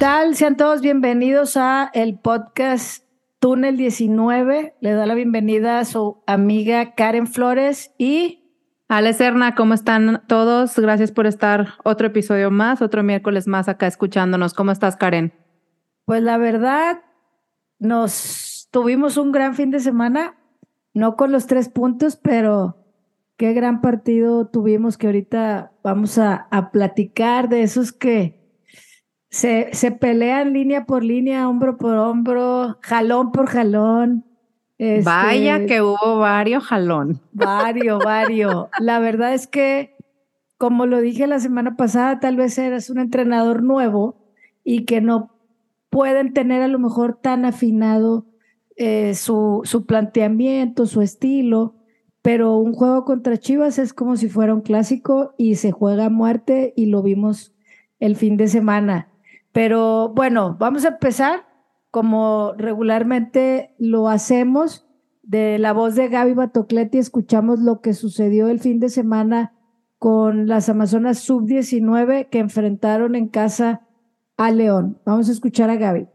¿Qué tal? Sean todos bienvenidos a el podcast Túnel 19. Le da la bienvenida a su amiga Karen Flores y Ale Serna, ¿cómo están todos? Gracias por estar otro episodio más, otro miércoles más acá escuchándonos. ¿Cómo estás, Karen? Pues la verdad, nos tuvimos un gran fin de semana, no con los tres puntos, pero qué gran partido tuvimos que ahorita vamos a, a platicar de esos que se, se pelean línea por línea, hombro por hombro, jalón por jalón. Este, Vaya que hubo varios jalón. Varios, varios. La verdad es que, como lo dije la semana pasada, tal vez eras un entrenador nuevo y que no pueden tener a lo mejor tan afinado eh, su, su planteamiento, su estilo, pero un juego contra Chivas es como si fuera un clásico y se juega a muerte y lo vimos el fin de semana. Pero bueno, vamos a empezar como regularmente lo hacemos. De la voz de Gaby Batocletti escuchamos lo que sucedió el fin de semana con las Amazonas Sub-19 que enfrentaron en casa a León. Vamos a escuchar a Gaby.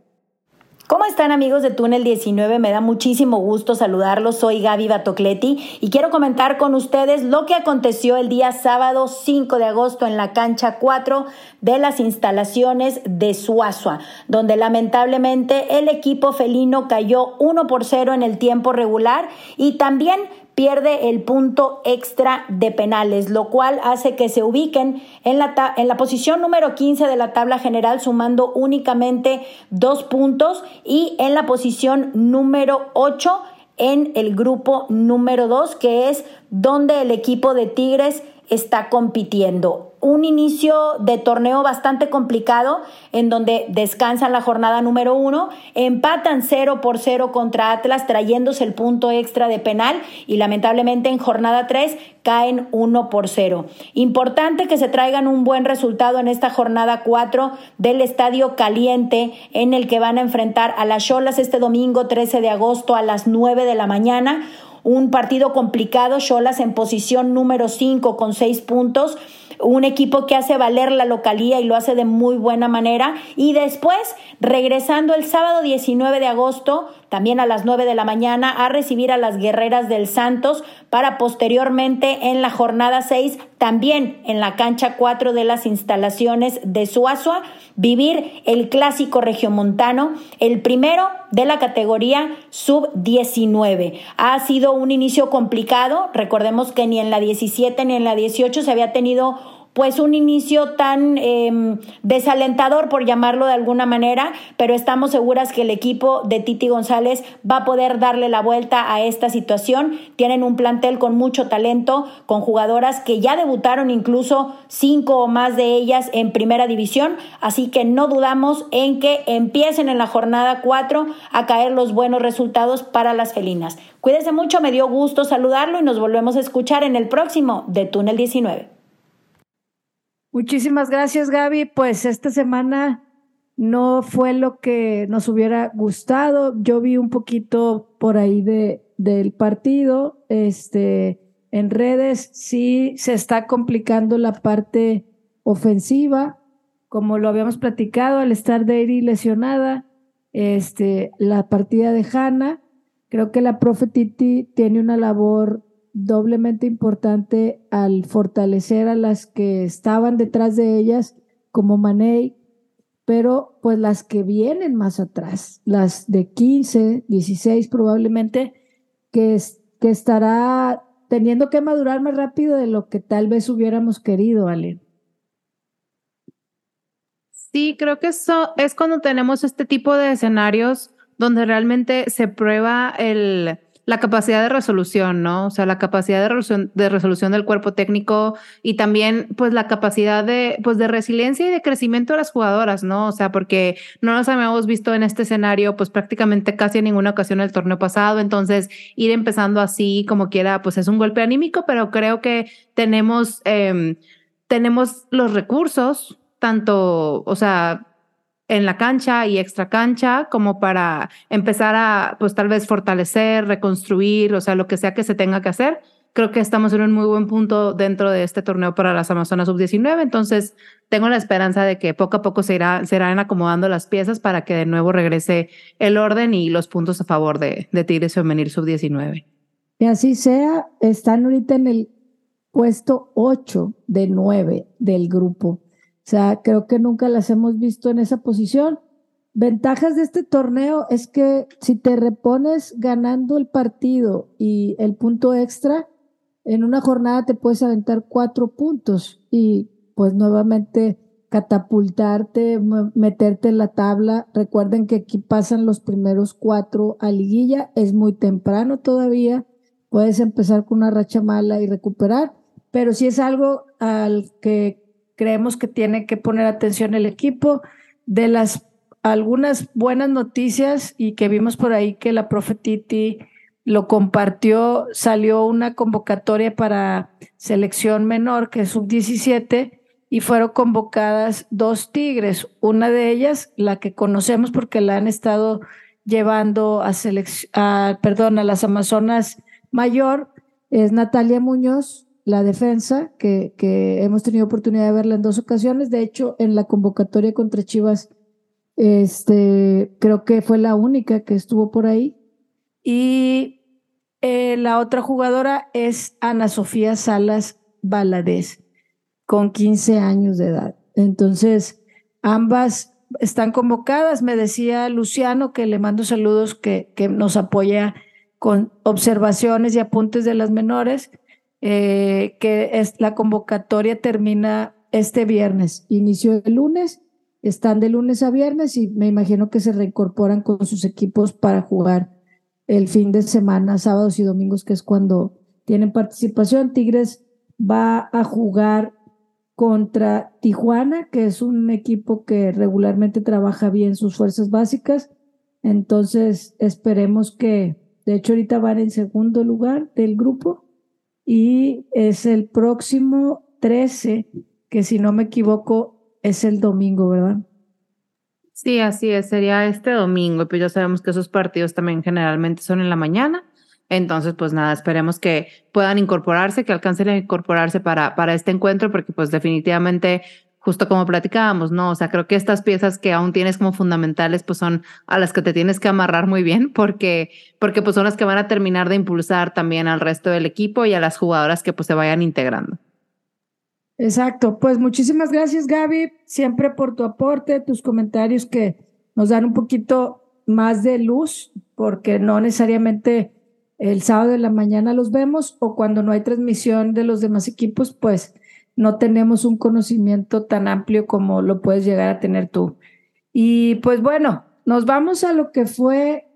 ¿Cómo están amigos de Túnel 19? Me da muchísimo gusto saludarlos. Soy Gaby Batocleti y quiero comentar con ustedes lo que aconteció el día sábado 5 de agosto en la cancha 4 de las instalaciones de Suazua, donde lamentablemente el equipo felino cayó 1 por 0 en el tiempo regular y también pierde el punto extra de penales, lo cual hace que se ubiquen en la, en la posición número 15 de la tabla general sumando únicamente dos puntos y en la posición número 8 en el grupo número 2, que es donde el equipo de Tigres está compitiendo un inicio de torneo bastante complicado en donde descansan la jornada número uno, empatan 0 por 0 contra Atlas trayéndose el punto extra de penal y lamentablemente en jornada 3 caen 1 por 0. Importante que se traigan un buen resultado en esta jornada 4 del Estadio Caliente en el que van a enfrentar a las Cholas este domingo 13 de agosto a las 9 de la mañana. Un partido complicado, Cholas en posición número 5 con 6 puntos un equipo que hace valer la localía y lo hace de muy buena manera. Y después, regresando el sábado 19 de agosto, también a las 9 de la mañana, a recibir a las guerreras del Santos para posteriormente en la jornada 6, también en la cancha 4 de las instalaciones de Suazua, vivir el clásico regiomontano, el primero de la categoría sub-19. Ha sido un inicio complicado, recordemos que ni en la 17 ni en la 18 se había tenido pues un inicio tan em, desalentador, por llamarlo de alguna manera, pero estamos seguras que el equipo de Titi González va a poder darle la vuelta a esta situación. Tienen un plantel con mucho talento, con jugadoras que ya debutaron incluso cinco o más de ellas en primera división, así que no dudamos en que empiecen en la jornada cuatro a caer los buenos resultados para las felinas. Cuídese mucho, me dio gusto saludarlo y nos volvemos a escuchar en el próximo de Túnel 19. Muchísimas gracias, Gaby. Pues esta semana no fue lo que nos hubiera gustado. Yo vi un poquito por ahí de, del partido. Este, en redes sí se está complicando la parte ofensiva, como lo habíamos platicado, al estar Dairy lesionada, este, la partida de Hanna. Creo que la profe Titi tiene una labor doblemente importante al fortalecer a las que estaban detrás de ellas, como Manei, pero pues las que vienen más atrás, las de 15, 16 probablemente, que, que estará teniendo que madurar más rápido de lo que tal vez hubiéramos querido, Ale. Sí, creo que eso es cuando tenemos este tipo de escenarios donde realmente se prueba el, la capacidad de resolución, ¿no? O sea, la capacidad de resolución, de resolución del cuerpo técnico y también, pues, la capacidad de, pues, de resiliencia y de crecimiento de las jugadoras, ¿no? O sea, porque no nos habíamos visto en este escenario, pues, prácticamente casi en ninguna ocasión el torneo pasado. Entonces, ir empezando así, como quiera, pues, es un golpe anímico, pero creo que tenemos, eh, tenemos los recursos, tanto, o sea, en la cancha y extra cancha como para empezar a, pues tal vez fortalecer, reconstruir, o sea, lo que sea que se tenga que hacer. creo que estamos en un muy buen punto dentro de este torneo para las Amazonas Sub-19. Entonces, tengo la esperanza de que poco a poco se, irá, se irán acomodando las piezas para que de nuevo regrese el orden y los puntos a favor de, de Tigres Femenil Sub-19. Y así sea, están ahorita en el puesto 8 de 9 del grupo. O sea, creo que nunca las hemos visto en esa posición. Ventajas de este torneo es que si te repones ganando el partido y el punto extra, en una jornada te puedes aventar cuatro puntos y pues nuevamente catapultarte, meterte en la tabla. Recuerden que aquí pasan los primeros cuatro a liguilla, es muy temprano todavía, puedes empezar con una racha mala y recuperar, pero si es algo al que creemos que tiene que poner atención el equipo. De las algunas buenas noticias y que vimos por ahí que la profe Titi lo compartió, salió una convocatoria para selección menor, que es sub-17, y fueron convocadas dos tigres. Una de ellas, la que conocemos porque la han estado llevando a, a, perdón, a las Amazonas Mayor, es Natalia Muñoz, la defensa, que, hemos tenido oportunidad de verla en dos ocasiones. De hecho, en la convocatoria contra Chivas, este, creo que fue la única que estuvo por ahí. Y eh, la otra jugadora es Ana Sofía Salas Valadez, con 15 años de edad. Entonces, ambas están convocadas. Me decía Luciano, que le mando saludos, que, que nos apoya con observaciones y apuntes de las menores, eh, que es, la convocatoria termina este viernes. Inició el lunes, están de lunes a viernes y me imagino que se reincorporan con sus equipos para jugar el fin de semana, sábados y domingos, que es cuando tienen participación. Tigres va a jugar contra Tijuana, que es un equipo que regularmente trabaja bien sus fuerzas básicas. Entonces, esperemos que, de hecho, ahorita van en segundo lugar del grupo y es el próximo 13, que si no me equivoco, es el domingo, ¿verdad? Sí, así es, sería este domingo, pues ya sabemos que esos partidos también generalmente son en la mañana. Entonces, pues nada, esperemos que puedan incorporarse, que alcancen a incorporarse para, para este encuentro, porque pues definitivamente, justo como platicábamos, ¿no? O sea, creo que estas piezas que aún tienes como fundamentales, pues son a las que te tienes que amarrar muy bien, porque, porque pues son las que van a terminar de impulsar también al resto del equipo y a las jugadoras que pues se vayan integrando. Exacto, pues muchísimas gracias Gaby, siempre por tu aporte, tus comentarios que nos dan un poquito más de luz, porque no necesariamente el sábado de la mañana los vemos o cuando no hay transmisión de los demás equipos, pues no tenemos un conocimiento tan amplio como lo puedes llegar a tener tú. Y pues bueno, nos vamos a lo que fue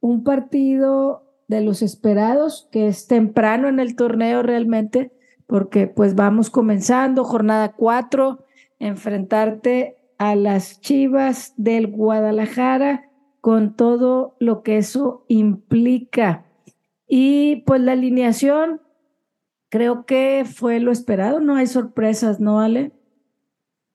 un partido de los esperados, que es temprano en el torneo realmente porque pues vamos comenzando jornada 4, enfrentarte a las Chivas del Guadalajara con todo lo que eso implica. Y pues la alineación creo que fue lo esperado, no hay sorpresas, ¿no, Ale?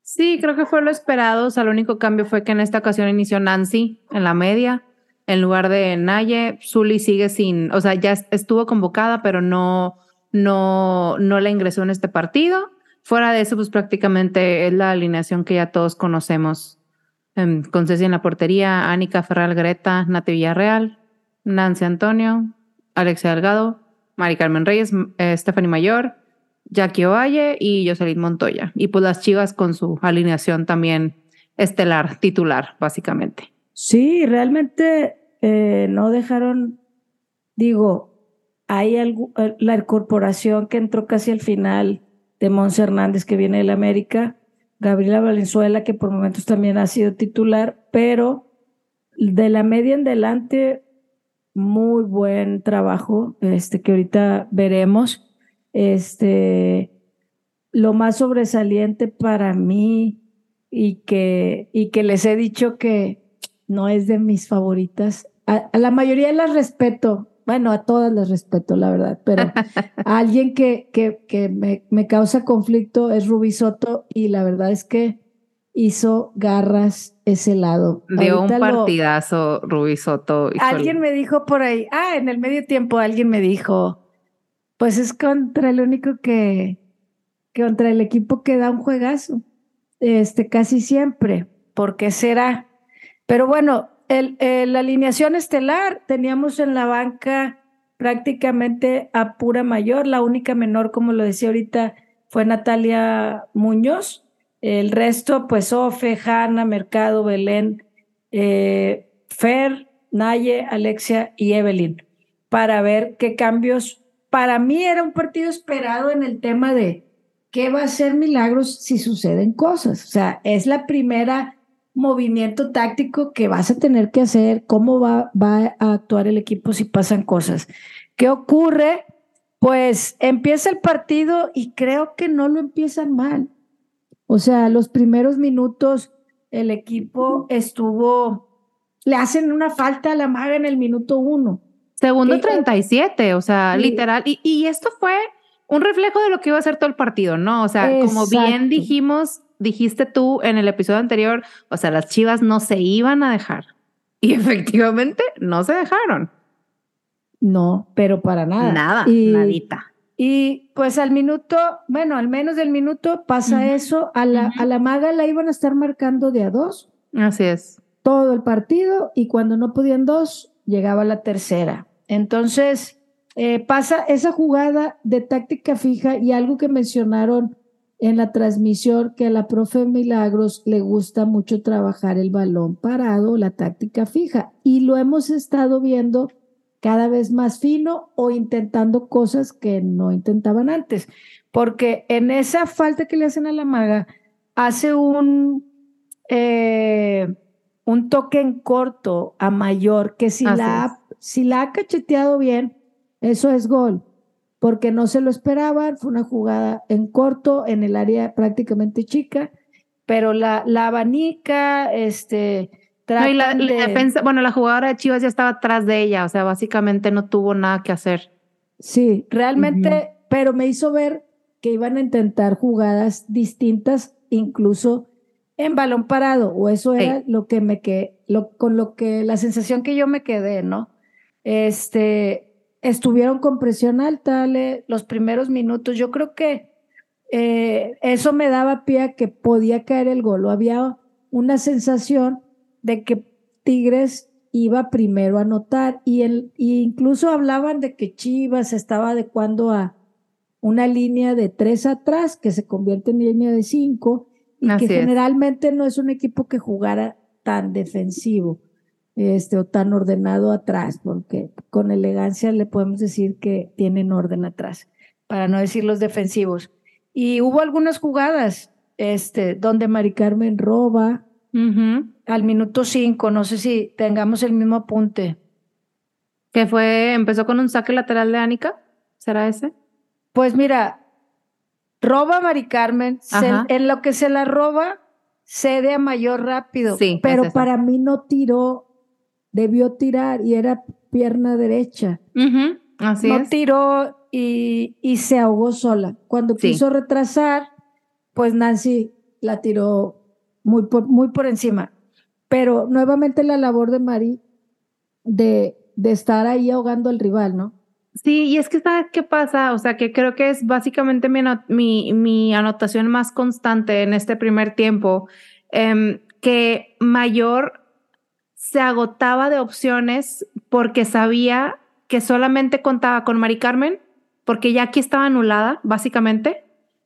Sí, creo que fue lo esperado, o sea, el único cambio fue que en esta ocasión inició Nancy en la media, en lugar de Naye, Zully sigue sin, o sea, ya estuvo convocada, pero no, no, no la ingresó en este partido. Fuera de eso, pues prácticamente es la alineación que ya todos conocemos. Um, con Ceci en la portería, Anika Ferral Greta, Nati Villarreal, Nancy Antonio, Alexia Delgado, Mari Carmen Reyes, eh, Stephanie Mayor, Jackie Ovalle y Jocelyn Montoya. Y pues las chivas con su alineación también estelar, titular, básicamente. Sí, realmente eh, no dejaron, digo, hay algo, eh, la incorporación que entró casi al final de Mons Hernández, que viene del América, Gabriela Valenzuela, que por momentos también ha sido titular, pero de la media en delante, muy buen trabajo, este, que ahorita veremos. Este, lo más sobresaliente para mí y que, y que les he dicho que no es de mis favoritas. a la mayoría las respeto, bueno, a todas les respeto, la verdad, pero a alguien que, que, que me, me, causa conflicto es Ruby Soto y la verdad es que hizo garras ese lado. De un partidazo, Ruby Soto. Alguien me dijo por ahí, ah, en el medio tiempo alguien me dijo, Pues es contra el único que, contra el equipo que da un juegazo, este, casi siempre. ¿Por qué será? Pero bueno, el, la alineación estelar teníamos en la banca prácticamente a pura mayor, la única menor, como lo decía ahorita, fue Natalia Muñoz. El resto, pues Ofe, Hanna, Mercado, Belén, eh, Fer, Naye, Alexia y Evelyn, para ver qué cambios. Para mí era un partido esperado en el tema de qué va a ser milagros si suceden cosas. O sea, es la primera movimiento táctico que vas a tener que hacer, cómo va, va a actuar el equipo si pasan cosas. ¿Qué ocurre? Pues empieza el partido y creo que no lo empiezan mal. O sea, los primeros minutos el equipo estuvo, le hacen una falta a la maga en el minuto uno. Segundo 37, o sea, literal. Y, y, esto fue un reflejo de lo que iba a ser todo el partido, ¿no? O sea, como bien dijimos, dijiste tú en el episodio anterior, o sea, las chivas no se iban a dejar. Y efectivamente no se dejaron. No, pero para nada. Nada, nadita. Y pues al minuto, bueno, al menos del minuto pasa eso. A la, a la maga la iban a estar marcando de a dos. Así es. Todo el partido y cuando no podían dos, llegaba la tercera. Entonces, eh, pasa esa jugada de táctica fija y algo que mencionaron en la transmisión que a la profe Milagros le gusta mucho trabajar el balón parado, la táctica fija. Y lo hemos estado viendo cada vez más fino o intentando cosas que no intentaban antes. Porque en esa falta que le hacen a la maga, hace un, eh, un toque en corto a mayor, que si la, si la ha cacheteado bien, eso es gol, porque no se lo esperaban, fue una jugada en corto, en el área prácticamente chica, pero la, la abanica, este, la, defensa, bueno, la jugadora de Chivas ya estaba atrás de ella, o sea, básicamente no tuvo nada que hacer. Sí, realmente, pero me hizo ver que iban a intentar jugadas distintas, incluso en balón parado, o eso era lo que me quedé, lo, con lo que la sensación que yo me quedé, ¿no? Este, estuvieron con presión alta los primeros minutos. Yo creo que eh, eso me daba pie a que podía caer el gol, o había una sensación de que Tigres iba primero a anotar y, el, incluso hablaban de que Chivas estaba adecuando a una línea de tres atrás que se convierte en línea de cinco y que generalmente no es un equipo que jugara tan defensivo este, o tan ordenado atrás, porque con elegancia le podemos decir que tienen orden atrás, para no decir los defensivos. Y hubo algunas jugadas este, donde Mari Carmen roba, al minuto cinco, no sé si tengamos el mismo apunte. Que fue, empezó con un saque lateral de Ánica, ¿será ese? Pues mira, roba a Mari Carmen, en lo que se la roba, cede a mayor rápido. Sí, pero para mí no tiró, debió tirar y era pierna derecha. Así no tiró y, y, se ahogó sola. Cuando quiso retrasar, pues Nancy la tiró muy por, muy por encima. Pero nuevamente la labor de Mari de, estar ahí ahogando al rival, ¿no? Sí, y es que ¿sabes qué pasa? O sea, que creo que es básicamente mi anotación más constante en este primer tiempo, em, que Mayor se agotaba de opciones porque sabía que solamente contaba con Mari Carmen, porque ya aquí estaba anulada, básicamente,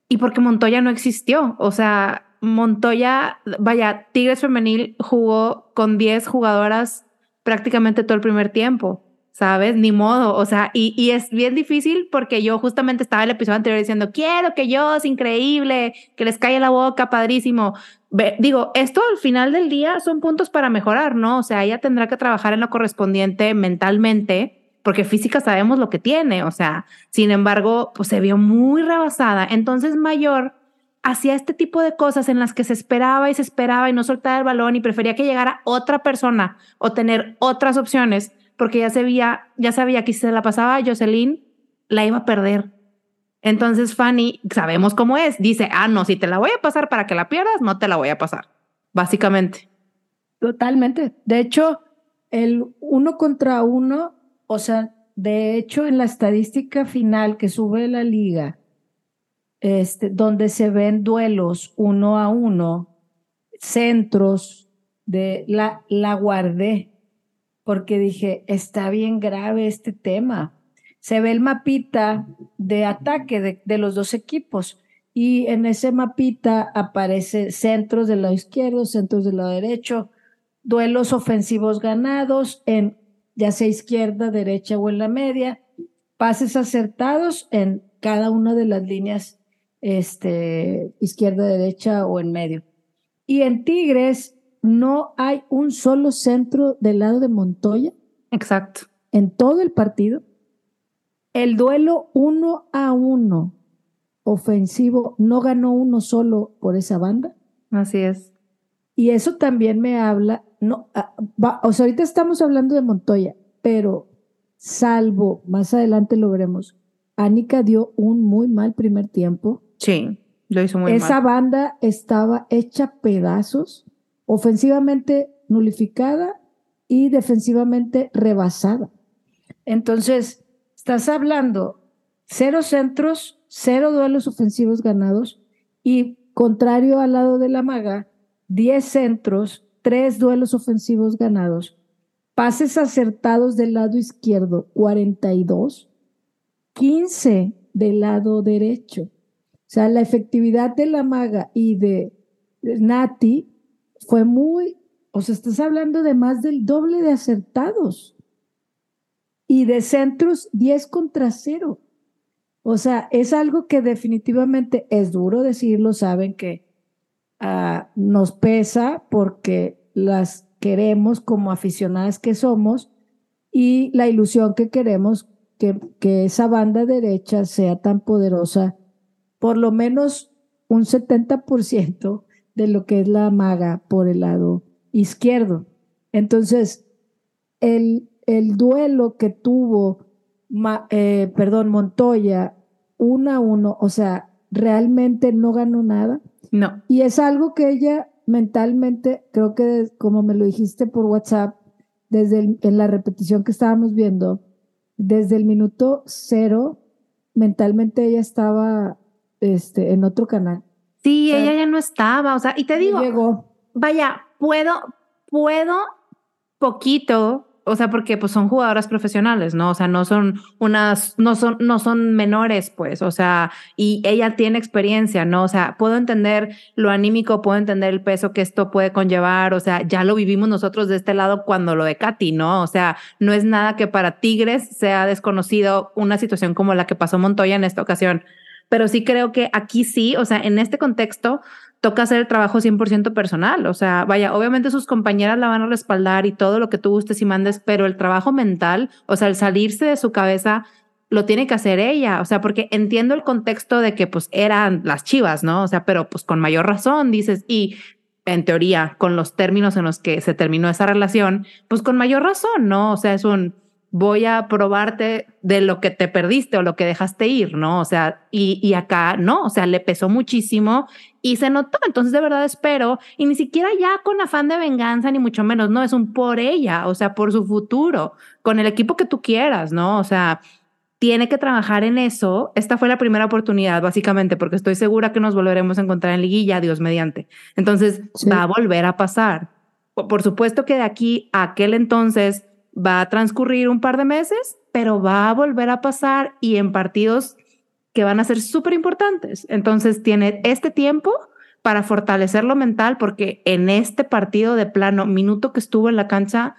y porque Montoya no existió. O sea, Montoya, vaya, Tigres Femenil jugó con 10 jugadoras prácticamente todo el primer tiempo, ¿sabes? Ni modo, o sea, y, y, es bien difícil porque yo justamente estaba en el episodio anterior diciendo, quiero que yo, es increíble, que les caiga la boca, padrísimo. digo, esto al final del día son puntos para mejorar, ¿no? O sea, ella tendrá que trabajar en lo correspondiente mentalmente, porque física sabemos lo que tiene, o sea, sin embargo, pues se vio muy rebasada. Entonces, mayor hacía este tipo de cosas en las que se esperaba y se esperaba y no soltaba el balón y prefería que llegara otra persona o tener otras opciones porque ya sabía, ya sabía que si se la pasaba a Jocelyn, la iba a perder. Entonces Fanny, sabemos cómo es, dice, ah, no, si te la voy a pasar para que la pierdas, no te la voy a pasar, básicamente. Totalmente. De hecho, el uno contra uno, o sea, de hecho, en la estadística final que sube la liga, este, donde se ven duelos uno a uno, centros de la, guardé, porque dije, está bien grave este tema. Se ve el mapita de ataque de, de los dos equipos y en ese mapita aparece centros del lado izquierdo, centros del lado derecho, duelos ofensivos ganados en ya sea izquierda, derecha o en la media, pases acertados en cada una de las líneas este, izquierda, derecha o en medio. Y en Tigres no hay un solo centro del lado de Montoya. Exacto. En todo el partido. El duelo uno a uno ofensivo no ganó uno solo por esa banda. Así es. Y eso también me habla, no, ah, o sea, ahorita estamos hablando de Montoya, pero salvo, más adelante lo veremos, Anika dio un muy mal primer tiempo. Sí, lo hizo muy mal. Esa banda estaba hecha pedazos, ofensivamente nulificada y defensivamente rebasada. Entonces, estás hablando cero centros, cero duelos ofensivos ganados y contrario al lado de la maga, 10 centros, 3 duelos ofensivos ganados, pases acertados del lado izquierdo, 42, 15 del lado derecho. O sea, la efectividad de la maga y de Nati fue muy, o sea, estás hablando de más del doble de acertados. Y de centros, 10 contra 0. O sea, es algo que definitivamente es duro decirlo, saben que Ah, nos pesa porque las queremos como aficionadas que somos y la ilusión que queremos que, que esa banda derecha sea tan poderosa, por lo menos un 70% de lo que es la maga por el lado izquierdo. Entonces, el, el duelo que tuvo, eh, perdón, Montoya, uno a uno, o sea, realmente no ganó nada. No. Y es algo que ella mentalmente, creo que como me lo dijiste por WhatsApp, desde en la repetición que estábamos viendo, desde el minuto cero, mentalmente ella estaba este, en otro canal. Sí, ella ya no estaba, o sea, y te digo, llegó. vaya, puedo, puedo poquito o sea, porque pues son jugadoras profesionales, ¿no? O sea, no son unas, no son, no son menores, pues, o sea, y ella tiene experiencia, ¿no? O sea, puedo entender lo anímico, puedo entender el peso que esto puede conllevar, o sea, ya lo vivimos nosotros de este lado cuando lo de Katy, ¿no? O sea, no es nada que para Tigres sea desconocido una situación como la que pasó Montoya en esta ocasión, pero sí creo que aquí sí, o sea, en este contexto, toca hacer el trabajo 100% personal. O sea, vaya, obviamente sus compañeras la van a respaldar y todo lo que tú gustes y mandes, pero el trabajo mental, o sea, el salirse de su cabeza, lo tiene que hacer ella. O sea, porque entiendo el contexto de que pues eran las chivas, ¿no? O sea, pero pues con mayor razón dices, y en teoría, con los términos en los que se terminó esa relación, pues con mayor razón, ¿no? O sea, es un voy a probarte de lo que te perdiste o lo que dejaste ir, ¿no? O sea, y, y, acá no, o sea, le pesó muchísimo y se notó. Entonces, de verdad espero, y ni siquiera ya con afán de venganza, ni mucho menos, no, es un por ella, o sea, por su futuro, con el equipo que tú quieras, ¿no? O sea, tiene que trabajar en eso. Esta fue la primera oportunidad, básicamente, porque estoy segura que nos volveremos a encontrar en liguilla, Dios mediante. Entonces, va a volver a pasar. Por supuesto que de aquí a aquel entonces va a transcurrir un par de meses, pero va a volver a pasar y en partidos que van a ser súper importantes. Entonces tiene este tiempo para fortalecer lo mental porque en este partido de plano, minuto que estuvo en la cancha,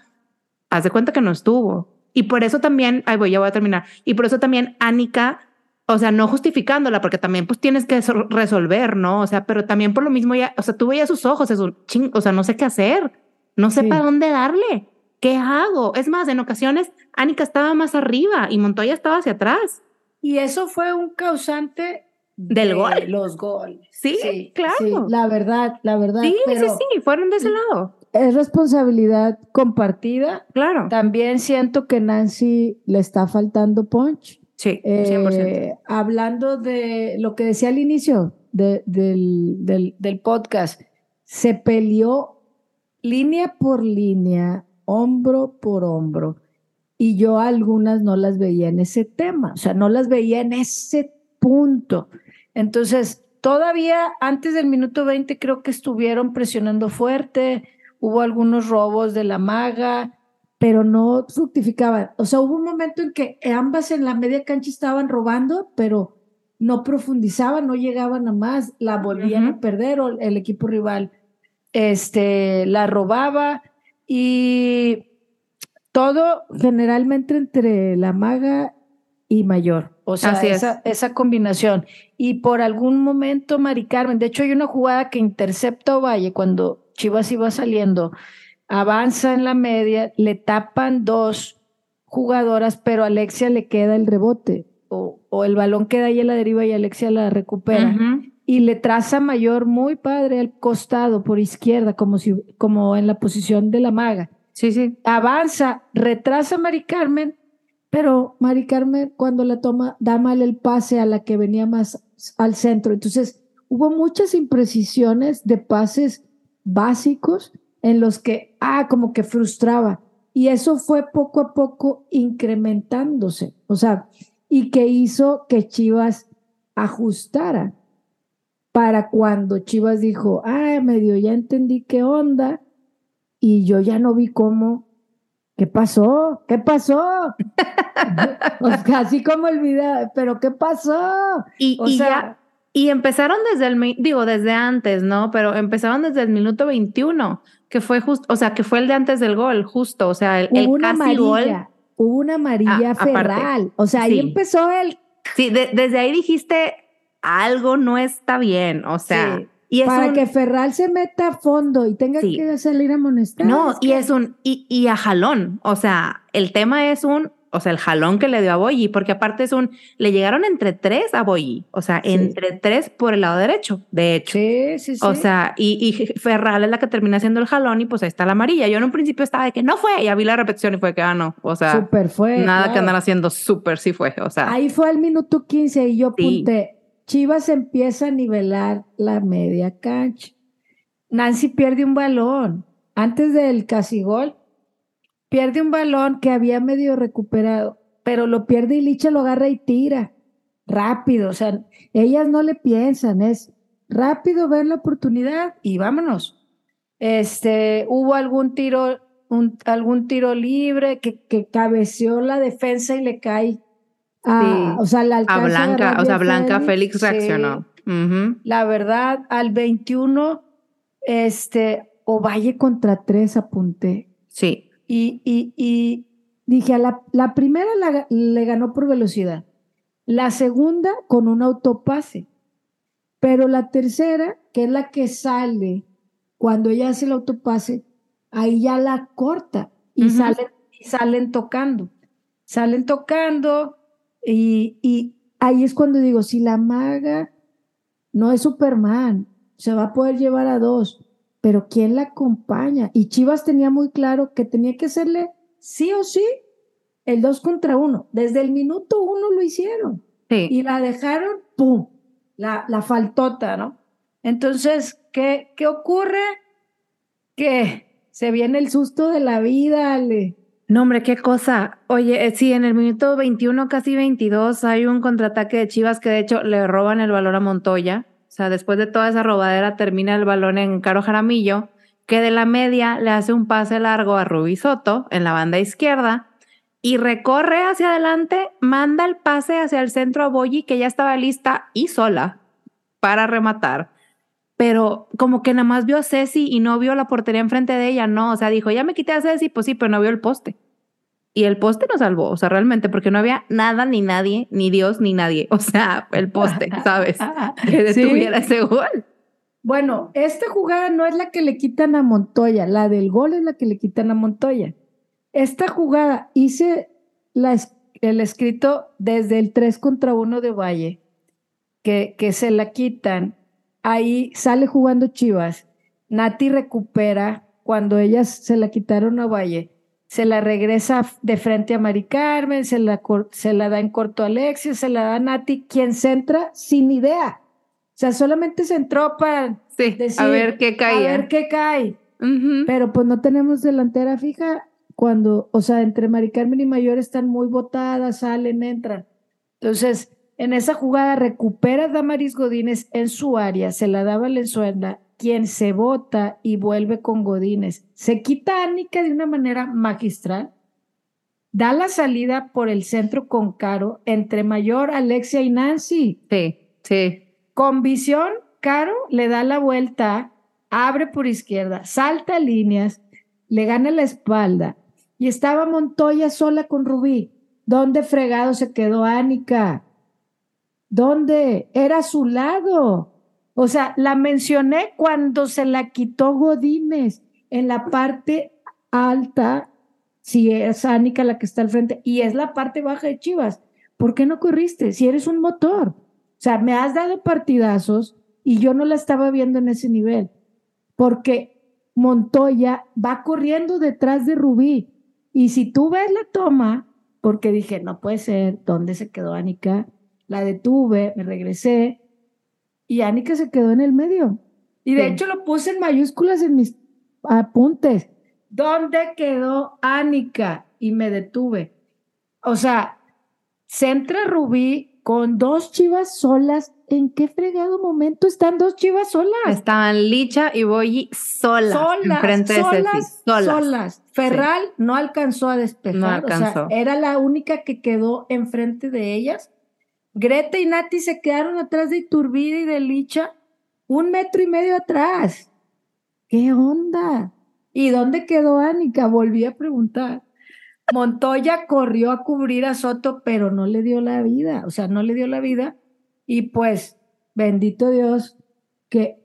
haz de cuenta que no estuvo. Y por eso también, ay voy, ya voy a terminar. Y por eso también Anika, o sea, no justificándola, porque también pues tienes que resolver, ¿no? O sea, pero también por lo mismo ya, o sea, tú veías sus ojos, es un ching, o sea, no sé qué hacer, no sé para dónde darle. ¿Qué hago? Es más, en ocasiones Anika estaba más arriba y Montoya estaba hacia atrás. Y eso fue un causante del gol. Los goles. Sí, claro. la verdad, la verdad. Sí, sí, sí, fueron de ese lado. Es responsabilidad compartida. Claro. También siento que Nancy le está faltando punch. Sí, 100%. Eh, hablando de lo que decía al inicio del, del, del podcast, se peleó línea por línea hombro por hombro. y yo algunas no las veía en ese tema, o sea, no las veía en ese punto. Entonces, todavía antes del minuto 20 creo que estuvieron presionando fuerte, hubo algunos robos de la maga, pero no fructificaban. O sea, hubo un momento en que ambas en la media cancha estaban robando, pero no profundizaban, no llegaban a más, la volvían a perder o el equipo rival este, la robaba y todo generalmente entre la maga y mayor. O sea, esa, esa, combinación. Y por algún momento, Mari Carmen, de hecho hay una jugada que intercepta a Valle cuando Chivas iba saliendo, avanza en la media, le tapan dos jugadoras, pero a Alexia le queda el rebote. O, o el balón queda ahí en la deriva y Alexia la recupera. Y le traza mayor muy padre al costado por izquierda, como, si, como en la posición de la maga. Sí, sí. Avanza, retrasa a Mari Carmen, pero Mari Carmen cuando la toma da mal el pase a la que venía más al centro. Entonces hubo muchas imprecisiones de pases básicos en los que, ah, como que frustraba. Y eso fue poco a poco incrementándose. O sea, y que hizo que Chivas ajustara para cuando Chivas dijo, ah, medio ya entendí qué onda, y yo ya no vi cómo. ¿Qué pasó? ¿Qué pasó? así como el video, pero ¿qué pasó? Y, y ya, y empezaron desde el, digo, desde antes, ¿no? Pero empezaron desde el minuto 21, que fue justo, o sea, que fue el de antes del gol, justo, o sea, el, una amarilla, Hubo una amarilla ah, ferral, o sea, ahí empezó el... Sí, desde ahí dijiste, algo no está bien, o sea... Y para que Ferral se meta a fondo y tenga que salir a amonestar. No, y es un, y, y, a jalón. O sea, el tema es un, o sea, el jalón que le dio a Boyi, porque aparte es un, le llegaron entre tres a Boyi, o sea, entre tres por el lado derecho, de hecho. Sí, sí, sí. O sea, y, y, Ferral es la que termina haciendo el jalón y pues ahí está la amarilla. Yo en un principio estaba de que no fue, ya vi la repetición y fue que, ah, no, o sea. Súper fue. Nada que andar haciendo, súper sí fue, o sea. Ahí fue el minuto 15 y yo apunté Chivas empieza a nivelar la media cancha. Nancy pierde un balón. Antes del casi gol, pierde un balón que había medio recuperado, pero lo pierde y Licha lo agarra y tira. Rápido, o sea, ellas no le piensan, es rápido ver la oportunidad y vámonos. Este, hubo algún tiro, algún tiro libre que, que cabeceó la defensa y le cae Ah, o sea, la a Blanca, o sea, Blanca Félix, reaccionó. La verdad, al 21, este, Ovalle contra tres apunté. Sí. Y, y, y dije, a la, la primera le ganó por velocidad, la segunda con un autopase, pero la tercera, que es la que sale cuando ella hace el autopase, ahí ya la corta y, salen, y salen tocando. Salen tocando, y, ahí es cuando digo, si la maga no es Superman, se va a poder llevar a dos, pero ¿quién la acompaña? Y Chivas tenía muy claro que tenía que hacerle sí o sí el dos contra uno. Desde el minuto uno lo hicieron. Y la dejaron, ¡pum! La, la faltota, ¿no? Entonces, ¿qué, ¿qué ocurre? Que se viene el susto de la vida, Ale. No, hombre, qué cosa. Oye, eh, sí, en el minuto 21, casi 22, hay un contraataque de Chivas que de hecho le roban el balón a Montoya. O sea, después de toda esa robadera termina el balón en Caro Jaramillo, que de la media le hace un pase largo a Rubi Soto en la banda izquierda y recorre hacia adelante, manda el pase hacia el centro a Boyi, que ya estaba lista y sola para rematar. Pero como que nada más vio a Ceci y no vio la portería enfrente de ella, no, o sea, dijo, ya me quité a Ceci, pues sí, pero no vio el poste. Y el poste nos salvó, o sea, realmente, porque no había nada, ni nadie, ni Dios, ni nadie. O sea, el poste, ¿sabes? Que detuviera ese gol. Bueno, esta jugada no es la que le quitan a Montoya, la del gol es la que le quitan a Montoya. Esta jugada hice la, el escrito desde el 3 contra 1 de Valle, que, que se la quitan. Ahí sale jugando Chivas. Nati recupera cuando ellas se la quitaron a Valle se la regresa de frente a Mari Carmen, se la, se la da en corto a Alexia, se la da a Nati, quien se entra sin idea. O sea, solamente se entró para decir, a ver qué cae. A ver qué cae. Pero pues no tenemos delantera fija cuando, o sea, entre Mari Carmen y Mayor están muy botadas, salen, entran. Entonces, en esa jugada recupera Damaris Godínez en su área, se la da a Valenzuela, quien se bota y vuelve con Godínez. Se quita a Anica de una manera magistral, da la salida por el centro con Caro entre Mayor, Alexia y Nancy. Sí, sí. Con visión, Caro le da la vuelta, abre por izquierda, salta líneas, le gana la espalda y estaba Montoya sola con Rubí. ¿Dónde fregado se quedó Ánica? ¿Dónde? Era a su lado. O sea, la mencioné cuando se la quitó Godínez en la parte alta, si es Ánica la que está al frente, y es la parte baja de Chivas. ¿Por qué no corriste? Si eres un motor. O sea, me has dado partidazos y yo no la estaba viendo en ese nivel. Porque Montoya va corriendo detrás de Rubí. Y si tú ves la toma, porque dije, no puede ser, ¿dónde se quedó Anika? La detuve, me regresé y Anika se quedó en el medio. Y de hecho lo puse en mayúsculas en mis apuntes. ¿Dónde quedó Anika? Y me detuve. O sea, centra Rubí con dos chivas solas. ¿En qué fregado momento están dos chivas solas? Estaban Licha y Boyi solas. Solas, enfrente de solas, Ceci, solas. solas. Ferral no alcanzó a despejar. No O alcanzó. sea, era la única que quedó enfrente de ellas. Greta y Nati se quedaron atrás de Iturbide y de Licha, un metro y medio atrás. ¿Qué onda? ¿Y dónde quedó Ánica? Volví a preguntar. Montoya corrió a cubrir a Soto, pero no le dio la vida, o sea, no le dio la vida. Y pues, bendito Dios, que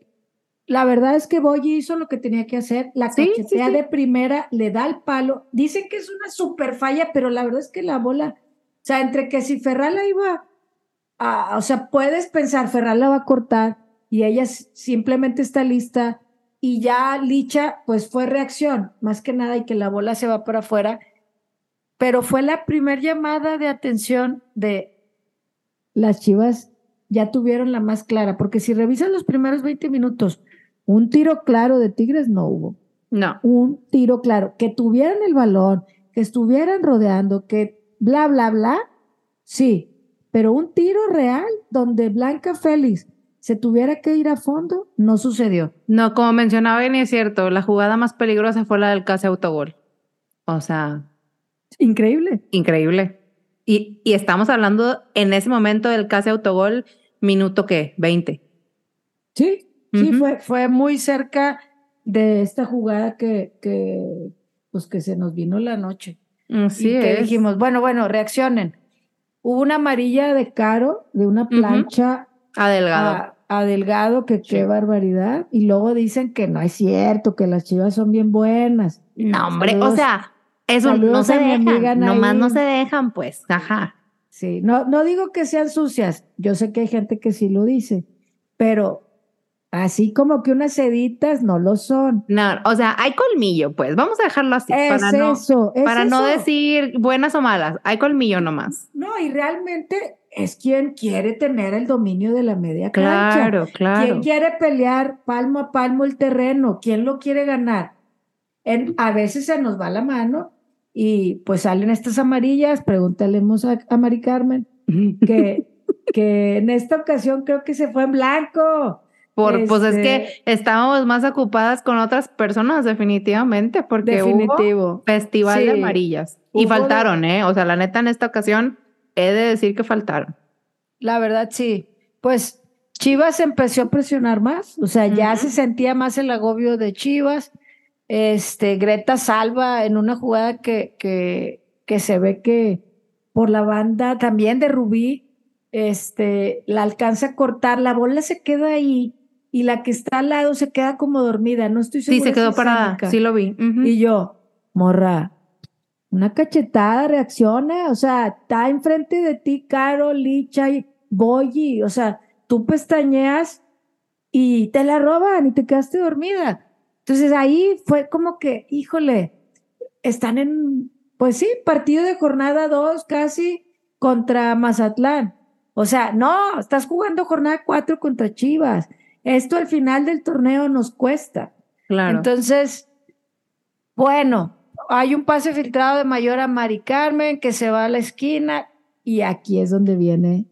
la verdad es que Boyi hizo lo que tenía que hacer. La Sí, sí, cachetea sí. de primera, le da el palo. Dicen que es una super falla, pero la verdad es que la bola, o sea, entre que si Ferral la iba o sea, puedes pensar, Ferral la va a cortar y ella simplemente está lista y ya Licha, pues fue reacción, más que nada, y que la bola se va para afuera. Pero fue la primer llamada de atención de las Chivas ya tuvieron la más clara, porque si revisas los primeros 20 minutos, un tiro claro de Tigres no hubo. No. Un tiro claro. Que tuvieran el balón, que estuvieran rodeando, que bla, bla, bla, sí. Pero un tiro real donde Blanca Félix se tuviera que ir a fondo, no sucedió. No, como mencionaba, y ni es cierto, la jugada más peligrosa fue la del casi autogol. O sea, Increíble. increíble. Y, y estamos hablando en ese momento del casi autogol, minuto qué, 20. Sí, sí, fue, fue muy cerca de esta jugada que, que, pues que se nos vino la noche. Así y que es. dijimos, bueno, bueno, reaccionen. Hubo una amarilla de Caro, de una plancha A Delgado. a, a Delgado, que qué Sí. barbaridad. Y luego dicen que no es cierto, que las chivas son bien buenas. no, hombre, saludos- o sea, eso no se dejan, nomás no se dejan, pues, ajá. Sí, no, no digo que sean sucias, yo sé que hay gente que sí lo dice, pero así como que unas seditas no lo son. No, o sea, hay colmillo, pues, vamos a dejarlo así, es para no, eso, es para no decir buenas o malas, hay colmillo nomás. No, y realmente es quien quiere tener el dominio de la media cancha. Claro, claro. ¿Quién quiere pelear palmo a palmo el terreno? ¿Quién lo quiere ganar? En, a veces se nos va la mano y pues salen estas amarillas, pregúntalemos a, a Mari Carmen, que, que en esta ocasión creo que se fue en blanco. Por, Pues es Este- que estábamos más ocupadas con otras personas, definitivamente, porque hubo Definitivo. festival de amarillas. Y Hubo de- faltaron, ¿eh? O sea, la neta, en esta ocasión, he de decir que faltaron. La verdad, sí. Pues Chivas empezó a presionar más, o sea, ya se sentía más el agobio de Chivas. Este, Greta salva en una jugada que, que, que se ve que por la banda también de Rubí, este, la alcanza a cortar, la bola se queda ahí y la que está al lado se queda como dormida, no estoy Sí, segura. se quedó si parada, sí lo vi. Y yo, morra, una cachetada, reacciona, o sea, está enfrente de ti, Caro, Licha y Boyi, o sea, tú pestañeas y te la roban y te quedaste dormida. Entonces ahí fue como que, híjole, están en, pues sí, partido de jornada 2 casi contra Mazatlán. O sea, no, estás jugando jornada 4 contra Chivas. Esto al final del torneo nos cuesta. Claro. Entonces, bueno, hay un pase filtrado de Mayor a Mari Carmen que se va a la esquina y aquí es donde viene.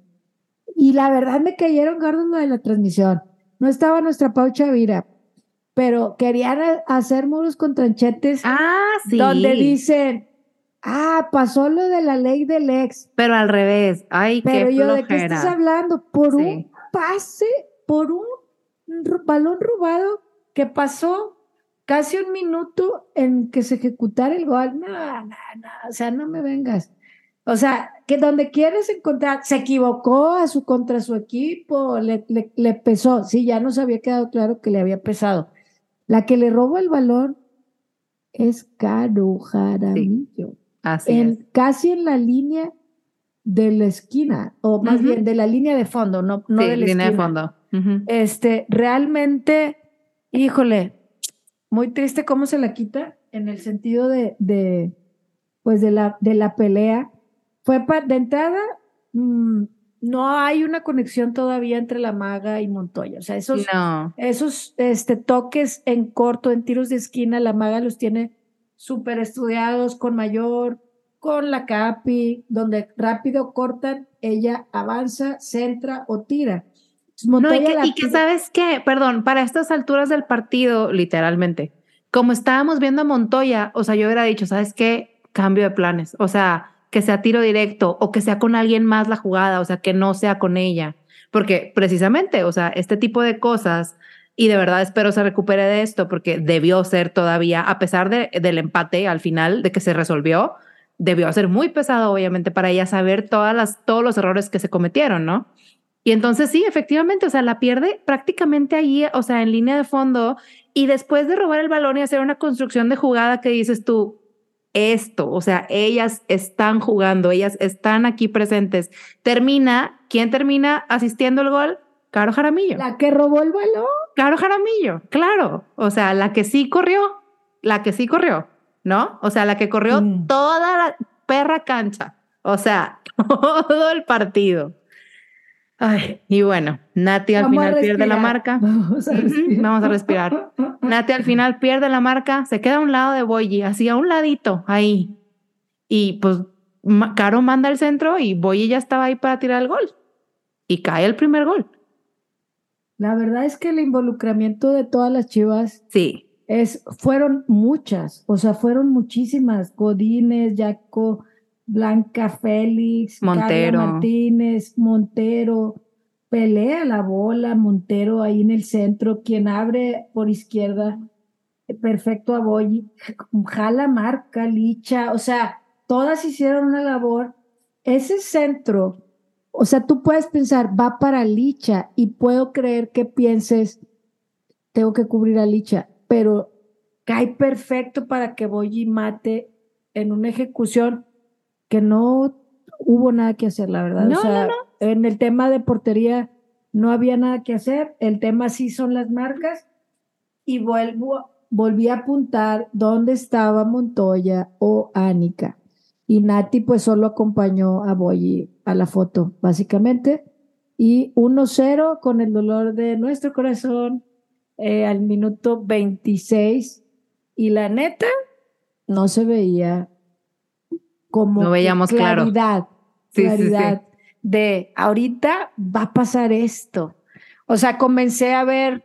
Y la verdad me cayeron gordos lo de la transmisión. No estaba nuestra Pau Chavira, pero querían hacer muros con tranchetes. Ah, sí. Donde dicen, ah, pasó lo de la ley del ex. Pero al revés. Ay, pero qué yo, ¿de qué estás hablando? Por un pase, por un balón robado que pasó casi un minuto en que se ejecutara el gol. No, no, no, o sea, no me vengas. O sea, que donde quieres encontrar, se equivocó a su contra su equipo, le, le, pesó. Sí, ya nos había quedado claro que le había pesado. La que le robó el balón es Caro Jaramillo. así es. Casi en la línea de la esquina, o más bien de la línea de fondo, no, no de la línea de fondo. Este, realmente, híjole, muy triste cómo se la quita en el sentido de, de pues de la, de la pelea. Fue de entrada, mm, no hay una conexión todavía entre la maga y Montoya. O sea, esos, esos este, toques en corto, en tiros de esquina, la maga los tiene súper estudiados con mayor, con la capi, donde rápido cortan, ella avanza, centra o tira. No, y que, sabes qué, perdón, para estas alturas del partido, literalmente, como estábamos viendo a Montoya, o sea, yo hubiera dicho, ¿sabes qué? Cambio de planes. O sea, que sea tiro directo o que sea con alguien más la jugada, o sea, que no sea con ella. Porque precisamente, o sea, este tipo de cosas, y de verdad espero se recupere de esto, porque debió ser todavía, a pesar de, del empate al final, de que se resolvió, debió ser muy pesado, obviamente, para ella saber todas las, todos los errores que se cometieron, ¿no? Y entonces sí, efectivamente, o sea, la pierde prácticamente ahí, o sea, en línea de fondo, y después de robar el balón y hacer una construcción de jugada que dices tú, esto, o sea, ellas están jugando, ellas están aquí presentes. Termina, ¿quién termina asistiendo el gol? Caro Jaramillo. La que robó el balón. Caro Jaramillo, claro. O sea, la que sí corrió, la que sí corrió, ¿no? O sea, la que corrió mm. toda la perra cancha. O sea, todo el partido. Ay, y bueno, Nati al final pierde la marca. Vamos a, respirar. Nati al final pierde la marca, se queda a un lado de Boyi, así a un ladito, ahí. Y pues Caro manda el centro y Boyi ya estaba ahí para tirar el gol. Y cae el primer gol. La verdad es que el involucramiento de todas las chivas. Sí. Es, fueron muchas, o sea, fueron muchísimas. Godínez, Jaco, Blanca Félix, Montero. Martínez, Montero, pelea la bola, Montero ahí en el centro, quien abre por izquierda, perfecto a Boyi, jala marca, licha, o sea, todas hicieron una labor. Ese centro, o sea, tú puedes pensar, va para licha y puedo creer que pienses, tengo que cubrir a licha, pero cae perfecto para que Boyi mate en una ejecución que no hubo nada que hacer, la verdad. o sea, en el tema de portería no había nada que hacer. El tema sí son las marcas. Y vuelvo, volví a apuntar dónde estaba Montoya o Ánica. Y Nati pues solo acompañó a Boyi a la foto, básicamente. Y 1-0 con el dolor de nuestro corazón eh, al minuto 26. Y la neta, no se veía como no veíamos claridad, claridad de ahorita va a pasar esto. O sea, comencé a ver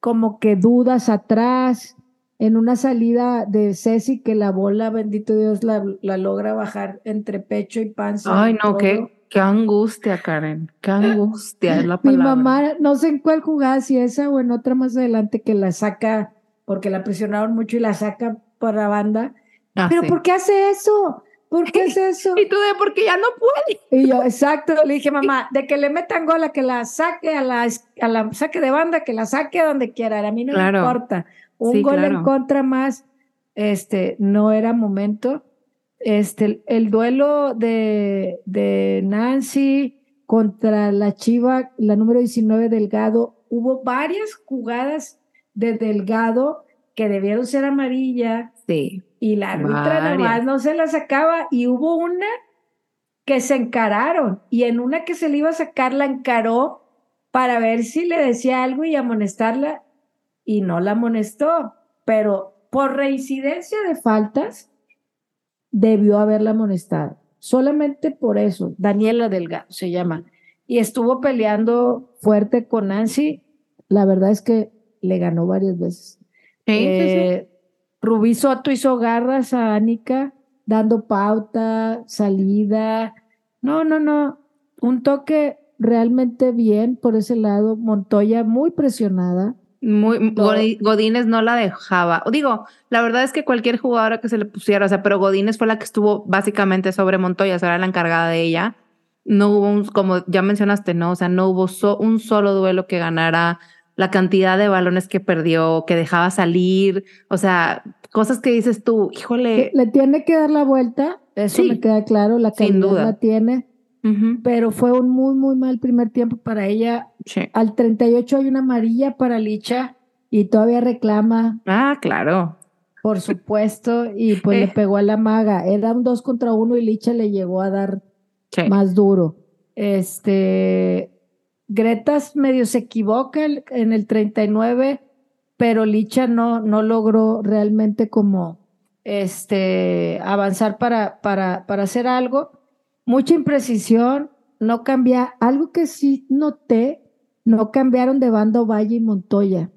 como que dudas atrás en una salida de Ceci que la bola, bendito Dios, la, la logra bajar entre pecho y panza. Ay, no, qué, qué angustia, Karen, qué angustia es la palabra. Mi mamá, no sé en cuál jugada, si esa o en otra más adelante que la saca, porque la presionaron mucho y la saca para banda. Ah, Pero ¿por qué hace eso? ¿Por qué es eso? Y tú de porque ya no puede. Y yo, exacto, le dije, mamá, de que le metan gol a que la saque a la, a la saque de banda, que la saque a donde quiera, a mí no me importa. Un gol en contra más, este, no era momento. Este, el duelo de, de Nancy contra la Chiva, la número 19 Delgado, hubo varias jugadas de Delgado que debieron ser amarilla. Sí. Y la árbitra nomás no se la sacaba y hubo una que se encararon y en una que se le iba a sacar la encaró para ver si le decía algo y amonestarla y no la amonestó, pero por reincidencia de faltas, debió haberla amonestado. Solamente por eso, Daniela Delgado se llama. Y estuvo peleando fuerte con Nancy. La verdad es que le ganó varias veces. Eh, Rubí Soto hizo garras a Anika, dando pauta, salida. No, no, no. Un toque realmente bien por ese lado. Montoya muy presionada. Muy, Godínez no la dejaba. Digo, la verdad es que cualquier jugadora que se le pusiera, o sea, pero Godínez fue la que estuvo básicamente sobre Montoya, o sea, era la encargada de ella. No hubo un, como ya mencionaste, ¿no? O sea, no hubo un solo duelo que ganara la cantidad de balones que perdió, que dejaba salir, o sea, cosas que dices tú, híjole. Le tiene que dar la vuelta, eso me queda claro, la calidad la tiene, pero fue un muy, muy mal primer tiempo para ella. Al 38 hay una amarilla para Licha y todavía reclama. Ah, claro. Por supuesto, y pues le eh. pegó a la maga. Era un dos contra uno y Licha le llegó a dar más duro. Este, Gretas medio se equivoca en el 39, pero Licha no, no logró realmente como este, avanzar para, para, para hacer algo. Mucha imprecisión, no cambia. Algo que sí noté, no cambiaron de bando Valle y Montoya.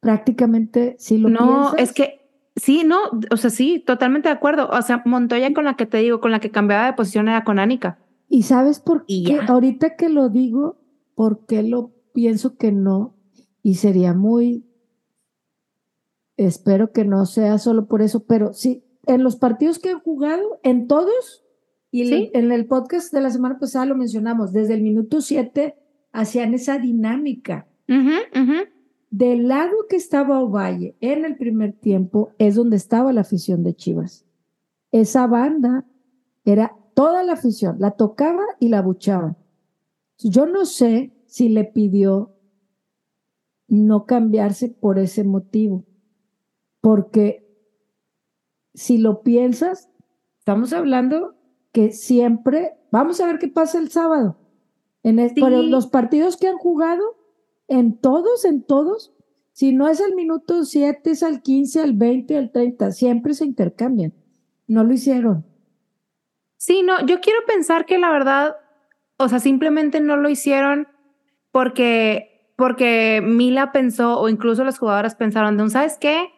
Prácticamente sí lo No, es que sí, no, o sea, sí, totalmente de acuerdo. O sea, Montoya con la que te digo, con la que cambiaba de posición era con Anika. ¿Y sabes por qué? Ahorita que lo digo, ¿por qué lo pienso que no? Y sería muy, espero que no sea solo por eso, pero sí, en los partidos que han jugado, en todos, y en el podcast de la semana pasada lo mencionamos, desde el minuto 7 hacían esa dinámica. Del lado que estaba Ovalle en el primer tiempo es donde estaba la afición de Chivas. Esa banda era toda la afición, la tocaba y la buchaban. Yo no sé si le pidió no cambiarse por ese motivo, porque si lo piensas, estamos hablando que siempre, vamos a ver qué pasa el sábado. En los partidos que han jugado, en todos, en todos, si no es al minuto 7, es al 15, al 20, al 30, siempre se intercambian. No lo hicieron. Sí, no, yo quiero pensar que la verdad o sea, simplemente no lo hicieron porque, porque Mila pensó, o incluso las jugadoras pensaron de un, ¿sabes qué?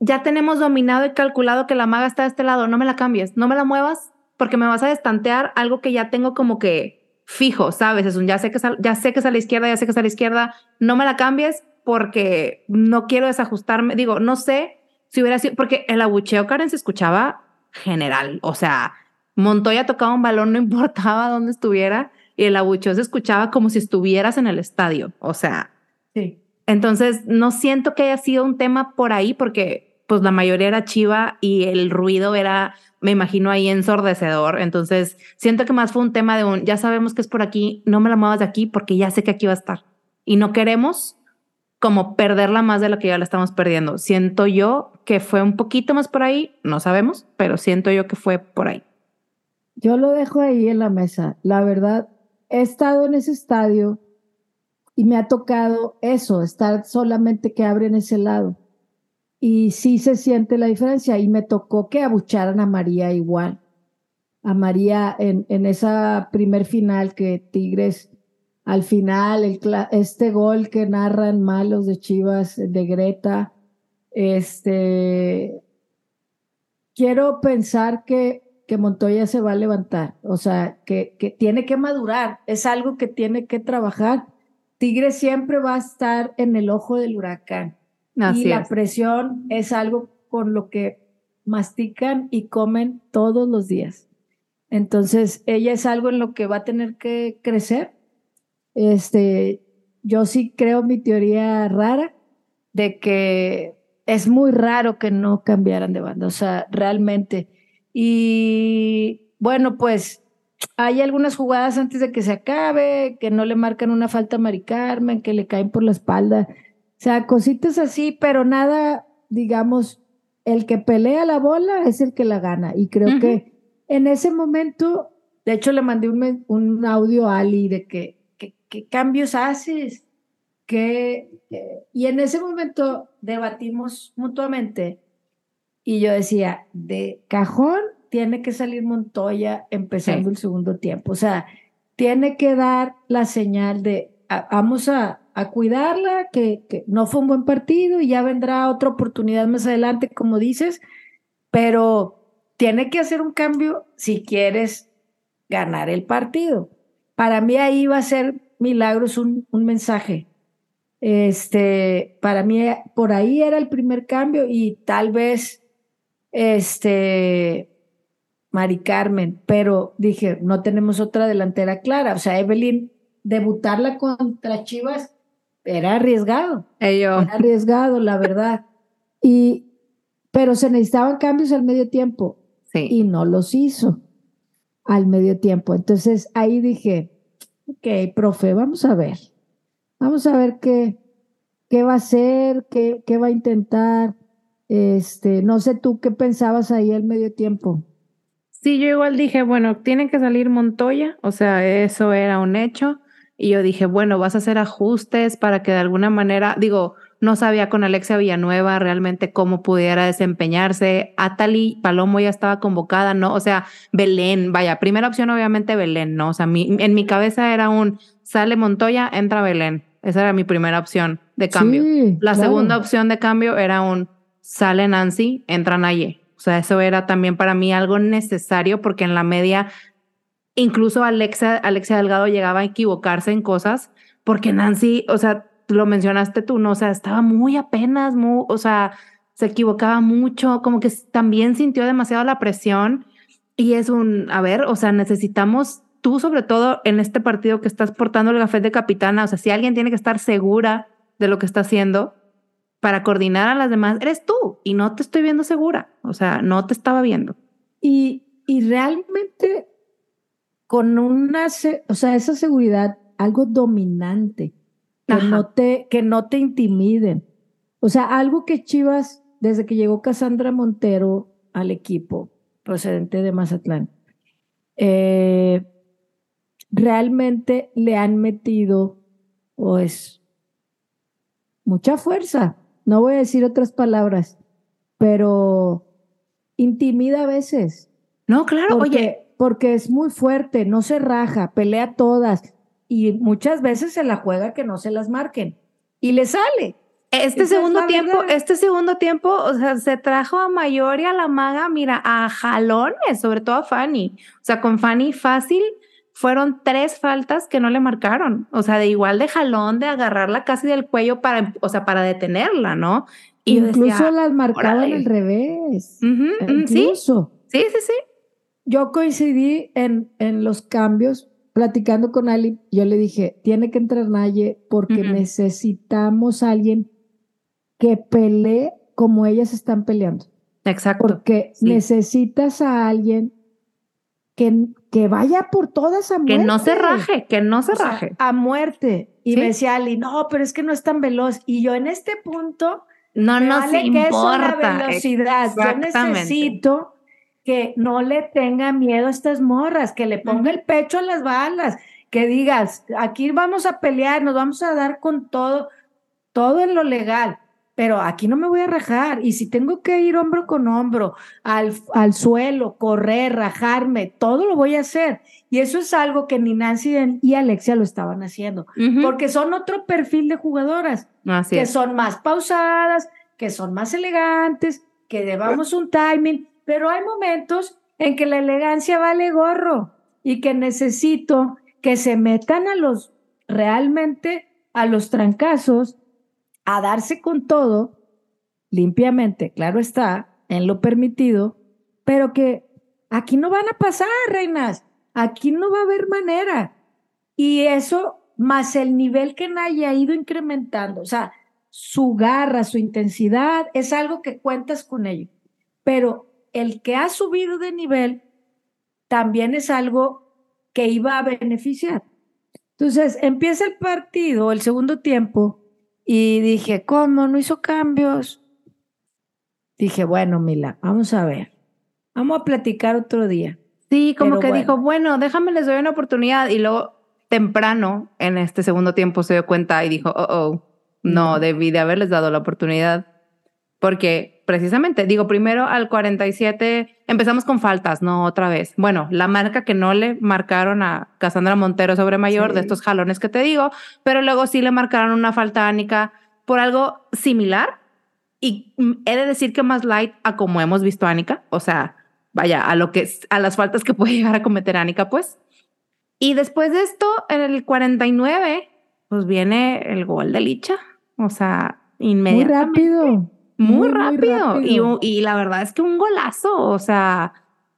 Ya tenemos dominado y calculado que la maga está de este lado, no me la cambies, no me la muevas porque me vas a destantear algo que ya tengo como que fijo, ¿sabes? Es un, ya sé que ya sé que es a la izquierda, ya sé que es a la izquierda, no me la cambies porque no quiero desajustarme. Digo, no sé si hubiera sido, porque el abucheo Karen se escuchaba general, o sea, Montoya tocaba un balón, no importaba dónde estuviera, y el abucheo se escuchaba como si estuvieras en el estadio. O sea, sí. Entonces, no siento que haya sido un tema por ahí, porque pues la mayoría era chiva y el ruido era, me imagino, ahí ensordecedor. Entonces, siento que más fue un tema de un, ya sabemos que es por aquí, no me la muevas de aquí porque ya sé que aquí va a estar. Y no queremos como perderla más de lo que ya la estamos perdiendo. Siento yo que fue un poquito más por ahí, no sabemos, pero siento yo que fue por ahí. Yo lo dejo ahí en la mesa. La verdad, he estado en ese estadio y me ha tocado eso, estar solamente que abren ese lado. Y sí se siente la diferencia. Y me tocó que abucharan a María igual. A María en, en esa primer final que Tigres, al final, el, este gol que narran malos de Chivas, de Greta, este, quiero pensar que que Montoya se va a levantar, o sea, que, que tiene que madurar, es algo que tiene que trabajar. Tigre siempre va a estar en el ojo del huracán. y la presión es algo con lo que mastican y comen todos los días. Entonces, ella es algo en lo que va a tener que crecer. Este, yo sí creo mi teoría rara de que es muy raro que no cambiaran de banda. O sea, realmente y bueno, pues hay algunas jugadas antes de que se acabe, que no le marcan una falta a Mari Carmen, que le caen por la espalda. O sea, cositas así, pero nada, digamos, el que pelea la bola es el que la gana. Y creo que en ese momento, de hecho, le mandé un, un audio a Ali de que, ¿qué cambios haces? que, eh, y en ese momento debatimos mutuamente y yo decía, de cajón tiene que salir Montoya empezando el segundo tiempo, o sea, tiene que dar la señal de vamos a, a cuidarla, que, que, no fue un buen partido y ya vendrá otra oportunidad más adelante, como dices, pero tiene que hacer un cambio si quieres ganar el partido. Para mí ahí va a ser Milagros un, un mensaje. Este, para mí por ahí era el primer cambio y tal vez este Mari Carmen, pero dije, no tenemos otra delantera clara. O sea, Evelyn, debutarla contra Chivas era arriesgado. Era arriesgado, la verdad. Y, pero se necesitaban cambios al medio tiempo. Sí. Y no los hizo al medio tiempo. Entonces ahí dije, ok, profe, vamos a ver. Vamos a ver qué, qué va a hacer, qué, qué va a intentar. Este, no sé tú qué pensabas ahí al medio tiempo. Sí, yo igual dije, bueno, tiene que salir Montoya, o sea, eso era un hecho. Y yo dije, bueno, vas a hacer ajustes para que de alguna manera, digo, no sabía con Alexia Villanueva realmente cómo pudiera desempeñarse. Atali Palomo ya estaba convocada, ¿no? O sea, Belén, vaya, primera opción obviamente Belén, ¿no? O sea, mi, en mi cabeza era un, sale Montoya, entra Belén. Esa era mi primera opción de cambio. La segunda opción de cambio era un, sale Nancy, entra Naye. O sea, eso era también para mí algo necesario porque en la media, incluso Alexa, Alexia Delgado llegaba a equivocarse en cosas porque Nancy, o sea, lo mencionaste tú, ¿no? O sea, estaba muy apenas, muy, o sea, se equivocaba mucho, como que también sintió demasiado la presión y es un, a ver, o sea, necesitamos tú sobre todo en este partido que estás portando el café de capitana, o sea, si alguien tiene que estar segura de lo que está haciendo para coordinar a las demás, eres tú y no te estoy viendo segura, o sea, no te estaba viendo. Y, y realmente con una, o sea, esa seguridad, algo dominante, que no, te, que no te intimiden. O sea, algo que Chivas, desde que llegó Cassandra Montero al equipo procedente de Mazatlán, eh, realmente le han metido, pues, mucha fuerza. No voy a decir otras palabras, pero intimida a veces. No, claro, oye. Porque es muy fuerte, no se raja, pelea todas y muchas veces se la juega que no se las marquen y le sale. Este segundo tiempo, este segundo tiempo, o sea, se trajo a Mayor y a la maga, mira, a jalones, sobre todo a Fanny. O sea, con Fanny fácil fueron tres faltas que no le marcaron. O sea, de igual de jalón, de agarrarla casi del cuello para, o sea, para detenerla, ¿no? Y Incluso las marcaban al revés. Incluso. Sí, sí, sí. Yo coincidí en, en los cambios platicando con Ali, yo le dije, tiene que entrar Naye porque necesitamos a alguien que pelee como ellas están peleando. Exacto. Porque necesitas a alguien que, que vaya por todas a muerte. Que no se raje, que no se raje. a muerte. Y me decía Ali, no, pero es que no es tan veloz. Y yo en este punto, no nos vale importa. Que es velocidad. Yo necesito que no le tenga miedo a estas morras, que le ponga el pecho a las balas, que digas, aquí vamos a pelear, nos vamos a dar con todo, todo en lo legal, pero aquí no me voy a rajar. Y si tengo que ir hombro con hombro al, al suelo, correr, rajarme, todo lo voy a hacer. Y eso es algo que ni Nancy y Alexia lo estaban haciendo, porque son otro perfil de jugadoras, que son más pausadas, que son más elegantes, que llevamos un timing pero hay momentos en que la elegancia vale gorro y que necesito que se metan a los realmente a los trancazos, a darse con todo, limpiamente, claro está, en lo permitido, pero que aquí no van a pasar, reinas, aquí no va a haber manera. Y eso, más el nivel que haya ido incrementando, o sea, su garra, su intensidad, es algo que cuentas con ello. Pero el que ha subido de nivel también es algo que iba a beneficiar. Entonces, empieza el partido, el segundo tiempo, y dije, ¿cómo? ¿No hizo cambios? Dije, bueno, Mila, vamos a ver. Vamos a platicar otro día. Sí, como que dijo, bueno, déjame les doy una oportunidad. Y luego temprano en este segundo tiempo se dio cuenta y dijo, oh, oh, no, debí de haberles dado la oportunidad. Porque precisamente, digo, primero al 47 empezamos con faltas, no otra vez. Bueno, la marca que no le marcaron a Cassandra Montero sobre mayor de estos jalones que te digo, pero luego sí le marcaron una falta ánica por algo similar. Y he de decir que más light a como hemos visto a Anika, o sea, vaya, a lo que a las faltas que puede llegar a cometer Anika, pues. Y después de esto, en el 49, pues viene el gol de Licha. O sea, inmediatamente. Muy rápido. Muy, rápido. Y, y, la verdad es que un golazo. O sea,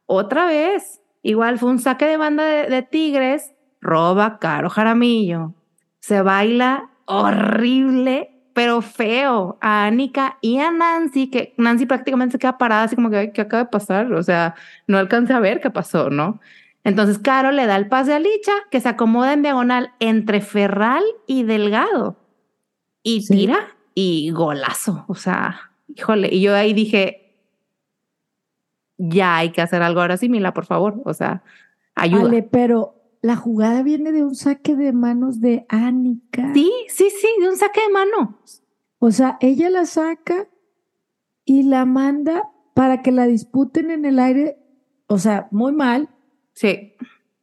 otra vez. Igual fue un saque de banda de, Tigres. Roba Caro Jaramillo. Se baila horrible, pero feo a Anika y a Nancy, que Nancy prácticamente se queda parada así como que, ¿qué acaba de pasar? O sea, no alcanza a ver qué pasó, ¿no? Entonces Caro le da el pase a Licha, que se acomoda en diagonal entre Ferral y Delgado. Y tira y golazo. O sea, híjole. Y yo ahí dije, ya hay que hacer algo ahora sí, Mila, por favor. O sea, ayuda. Vale, pero la jugada viene de un saque de manos de Anika. Sí, sí, sí, de un saque de manos. O sea, ella la saca y la manda para que la disputen en el aire. O sea, muy mal Sí.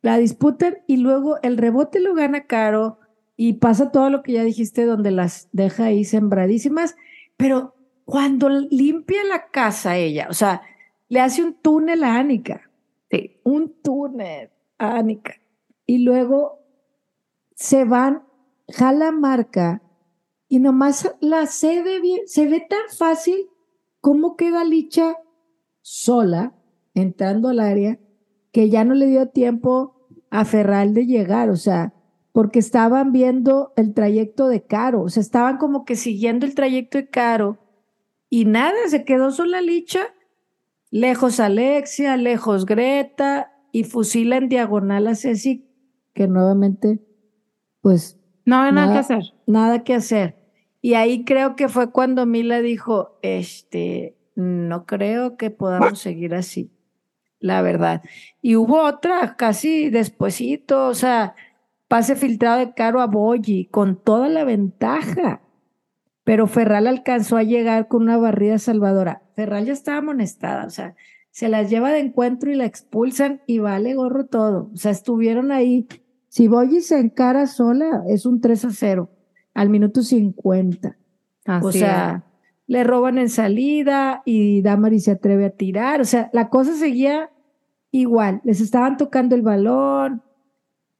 La disputan y luego el rebote lo gana Caro y pasa todo lo que ya dijiste donde las deja ahí sembradísimas, pero cuando limpia la casa ella, o sea, le hace un túnel a Anika. Sí. Un túnel a Anika. Y luego se van, jala marca y nomás la cede bien. Se ve tan fácil cómo queda Licha sola entrando al área que ya no le dio tiempo a Ferral de llegar, o sea, porque estaban viendo el trayecto de Caro, o sea, estaban como que siguiendo el trayecto de Caro y nada, se quedó sola Licha, lejos Alexia, lejos Greta y fusila en diagonal a Ceci, que nuevamente, pues... No hay nada, que hacer. Nada que hacer. Y ahí creo que fue cuando Mila dijo, este, no creo que podamos seguir así la verdad. Y hubo otra casi despuesito, o sea, pase filtrado de Caro a Boyi con toda la ventaja. Pero Ferral alcanzó a llegar con una barrida salvadora. Ferral ya estaba amonestada, o sea, se las lleva de encuentro y la expulsan y vale gorro todo. O sea, estuvieron ahí. Si Boyi se encara sola, es un 3 a 0 al minuto 50. o sea, le roban en salida y Damari se atreve a tirar. O sea, la cosa seguía igual. Les estaban tocando el balón,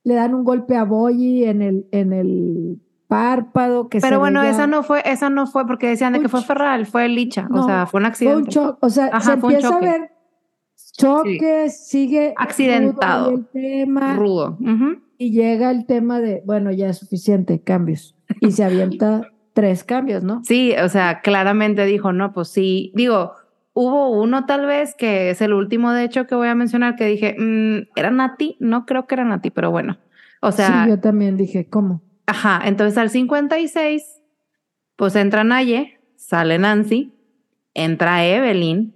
le dan un golpe a Boyi en el, en el párpado. Que Pero bueno, esa no fue, esa no fue porque decían de que fue Ferral, fue Licha. o sea, fue un accidente. Fue un o sea, se empieza a ver choques, sigue accidentado. el tema, rudo. Y llega el tema de, bueno, ya es suficiente, cambios. Y se avienta tres cambios, ¿no? Sí, o sea, claramente dijo, no, pues sí, digo, hubo uno tal vez que es el último, de hecho, que voy a mencionar, que dije, mm, ¿era Nati? No creo que era Nati, pero bueno. O sea. Sí, yo también dije, ¿cómo? Ajá, entonces al 56, pues entra Naye, sale Nancy, entra Evelyn,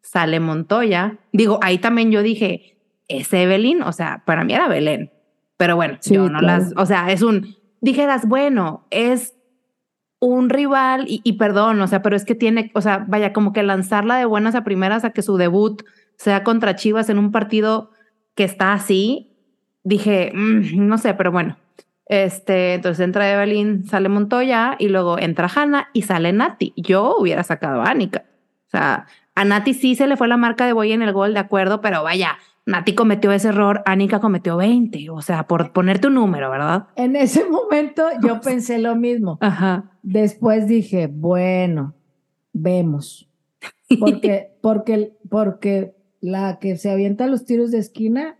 sale Montoya. Digo, ahí también yo dije, ¿es Evelyn? O sea, para mí era Belén. Pero bueno, yo no las, o sea, es un, dijeras, bueno, es un rival, y, perdón, o sea, pero es que tiene, o sea, vaya, como que lanzarla de buenas a primeras a que su debut sea contra Chivas en un partido que está así, dije, mm, no sé, pero bueno. Este, entonces entra Evelyn, sale Montoya y luego entra Hanna y sale Nati. Yo hubiera sacado a Anika. O sea, a Nati sí se le fue la marca de Boy en el gol, de acuerdo, pero vaya, Nati cometió ese error, Anika cometió 20, o sea, por ponerte un número, ¿verdad? En ese momento yo pensé lo mismo. Ajá. Después dije, bueno, vemos. Porque, porque, porque la que se avienta los tiros de esquina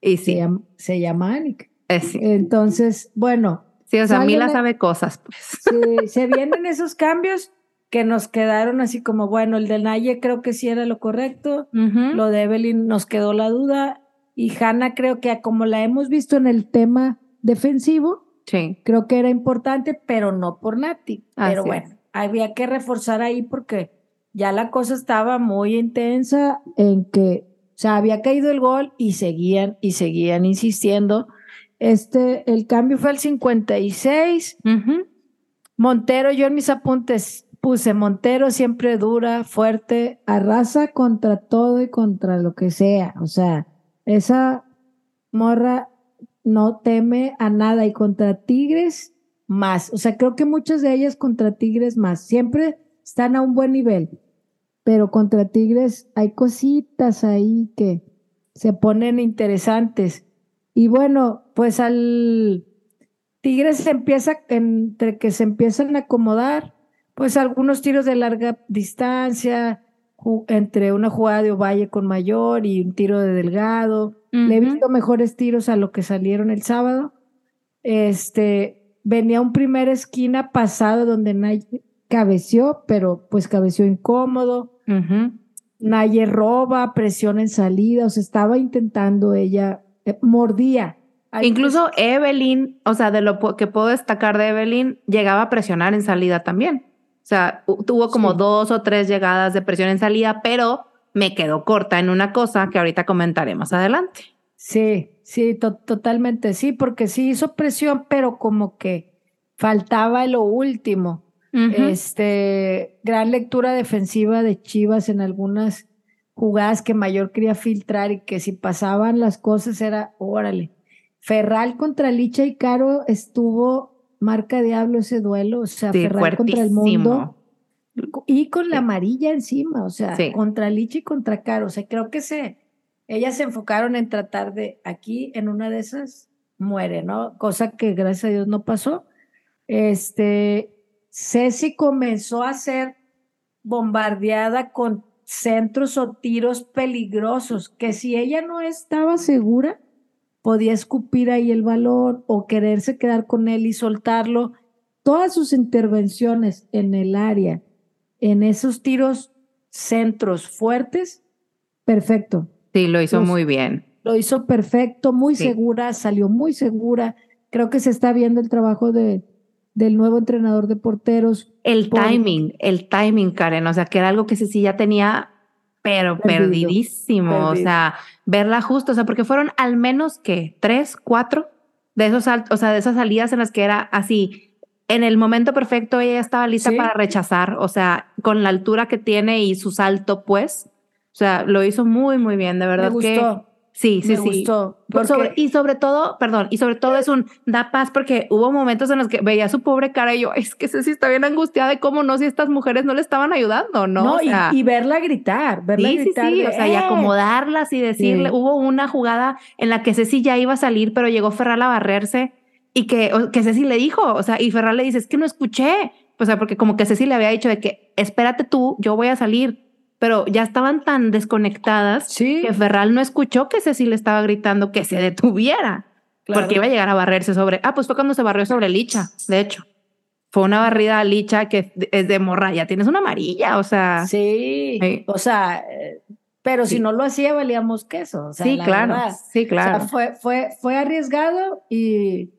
y sí. se, llama, se llama Anika. Eh, Entonces, bueno. Sí, o sea, Mila sabe cosas, pues. Sí, se vienen esos cambios que nos quedaron así como, bueno, el de Naye creo que sí era lo correcto, lo de Evelyn nos quedó la duda y Hanna creo que como la hemos visto en el tema defensivo, sí. creo que era importante, pero no por Nati. pero bueno, había que reforzar ahí porque ya la cosa estaba muy intensa en que, o sea, había caído el gol y seguían y seguían insistiendo Este, el cambio fue al 56. Montero, yo en mis apuntes puse Montero siempre dura, fuerte, arrasa contra todo y contra lo que sea. O sea, esa morra no teme a nada y contra Tigres más. O sea, creo que muchas de ellas contra Tigres más. Siempre están a un buen nivel, pero contra Tigres hay cositas ahí que se ponen interesantes. Y bueno, pues al Tigres se empieza, entre que se empiezan a acomodar, pues algunos tiros de larga distancia, entre una jugada de Ovalle con Mayor y un tiro de Delgado. Le he visto mejores tiros a lo que salieron el sábado. Este, venía un primer esquina pasado donde Naye cabeció, pero pues cabeció incómodo. Naye roba, presión en salida, o sea, estaba intentando ella, eh, mordía. Incluso Evelyn, o sea, de lo que puedo destacar de Evelyn, llegaba a presionar en salida también. O sea, tuvo como dos o tres llegadas de presión en salida, pero me quedó corta en una cosa que ahorita comentaré más adelante. Sí, sí, totalmente sí, porque sí hizo presión, pero como que faltaba lo último. Este, gran lectura defensiva de Chivas en algunas jugadas que Mayor quería filtrar y que si pasaban las cosas era, órale. Ferral contra Licha y Caro estuvo marca diablo ese duelo, o sea, Ferral contra el mundo. Y con la amarilla encima, o sea, contra Licha y contra Caro. O sea, creo que se, ellas se enfocaron en tratar de, aquí en una de esas, muere, ¿no? Cosa que gracias a Dios no pasó. Este, Ceci comenzó a ser bombardeada con centros o tiros peligrosos, que si ella no estaba segura, podía escupir ahí el balón o quererse quedar con él y soltarlo. Todas sus intervenciones en el área, en esos tiros centros fuertes, perfecto. Sí, lo hizo muy bien. Lo hizo perfecto, muy segura, salió muy segura. Creo que se está viendo el trabajo de, del nuevo entrenador de porteros. El timing, el timing, Karen, o sea, que era algo que sí ya tenía pero perdidísimo, o sea, verla justo, o sea, porque fueron al menos que tres, cuatro de esos, o sea, de esas salidas en las que era así, en el momento perfecto ella estaba lista para rechazar, o sea, con la altura que tiene y su salto, pues, o sea, lo hizo muy, muy bien, de verdad Me que Sí, sí, sí. y sobre todo, perdón, y sobre todo es un da paz porque hubo momentos en los que veía su pobre cara y yo, es que sí está bien angustiada de cómo no, si estas mujeres no le estaban ayudando, ¿no? No, y, verla gritar, verla gritar. Sí, sí, o sea, y ¡Eh! acomodarlas y decirle, hubo una jugada en la que Ceci ya iba a salir, pero llegó Ferral a barrerse y que, que Ceci le dijo, o sea, y Ferral le dice, es que no escuché, o sea, porque como que Ceci le había dicho de que espérate tú, yo voy a salir pero ya estaban tan desconectadas que Ferral no escuchó que Ceci le estaba gritando que se detuviera, porque iba a llegar a barrerse sobre. Ah, pues fue cuando se barrió sobre Licha, de hecho. Fue una barrida a Licha que es de morra, ya tienes una amarilla, o sea. Sí, o sea, pero si no lo hacía, valíamos queso. sí, claro, sí, claro. fue, fue, fue arriesgado y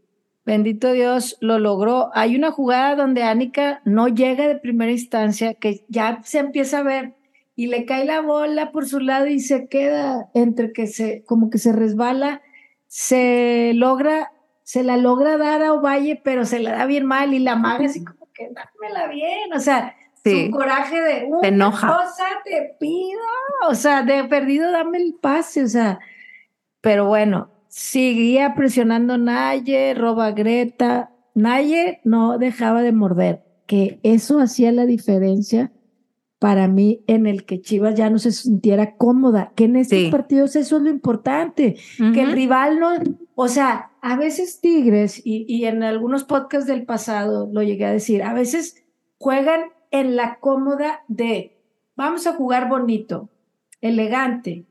bendito Dios lo logró. Hay una jugada donde Anika no llega de primera instancia, que ya se empieza a ver y le cae la bola por su lado y se queda entre que se, como que se resbala, se logra, se la logra dar a Ovalle, pero se la da bien mal y la maga así como que dámela bien, o sea, su coraje de una cosa te pido, o sea, de perdido dame el pase, o sea, pero bueno, seguía presionando Naye, roba Greta, Naye no dejaba de morder, que eso hacía la diferencia para mí en el que Chivas ya no se sintiera cómoda, que en estos partidos eso es lo importante, que el rival no, o sea, a veces Tigres, y, y, en algunos podcasts del pasado lo llegué a decir, a veces juegan en la cómoda de, vamos a jugar bonito, elegante,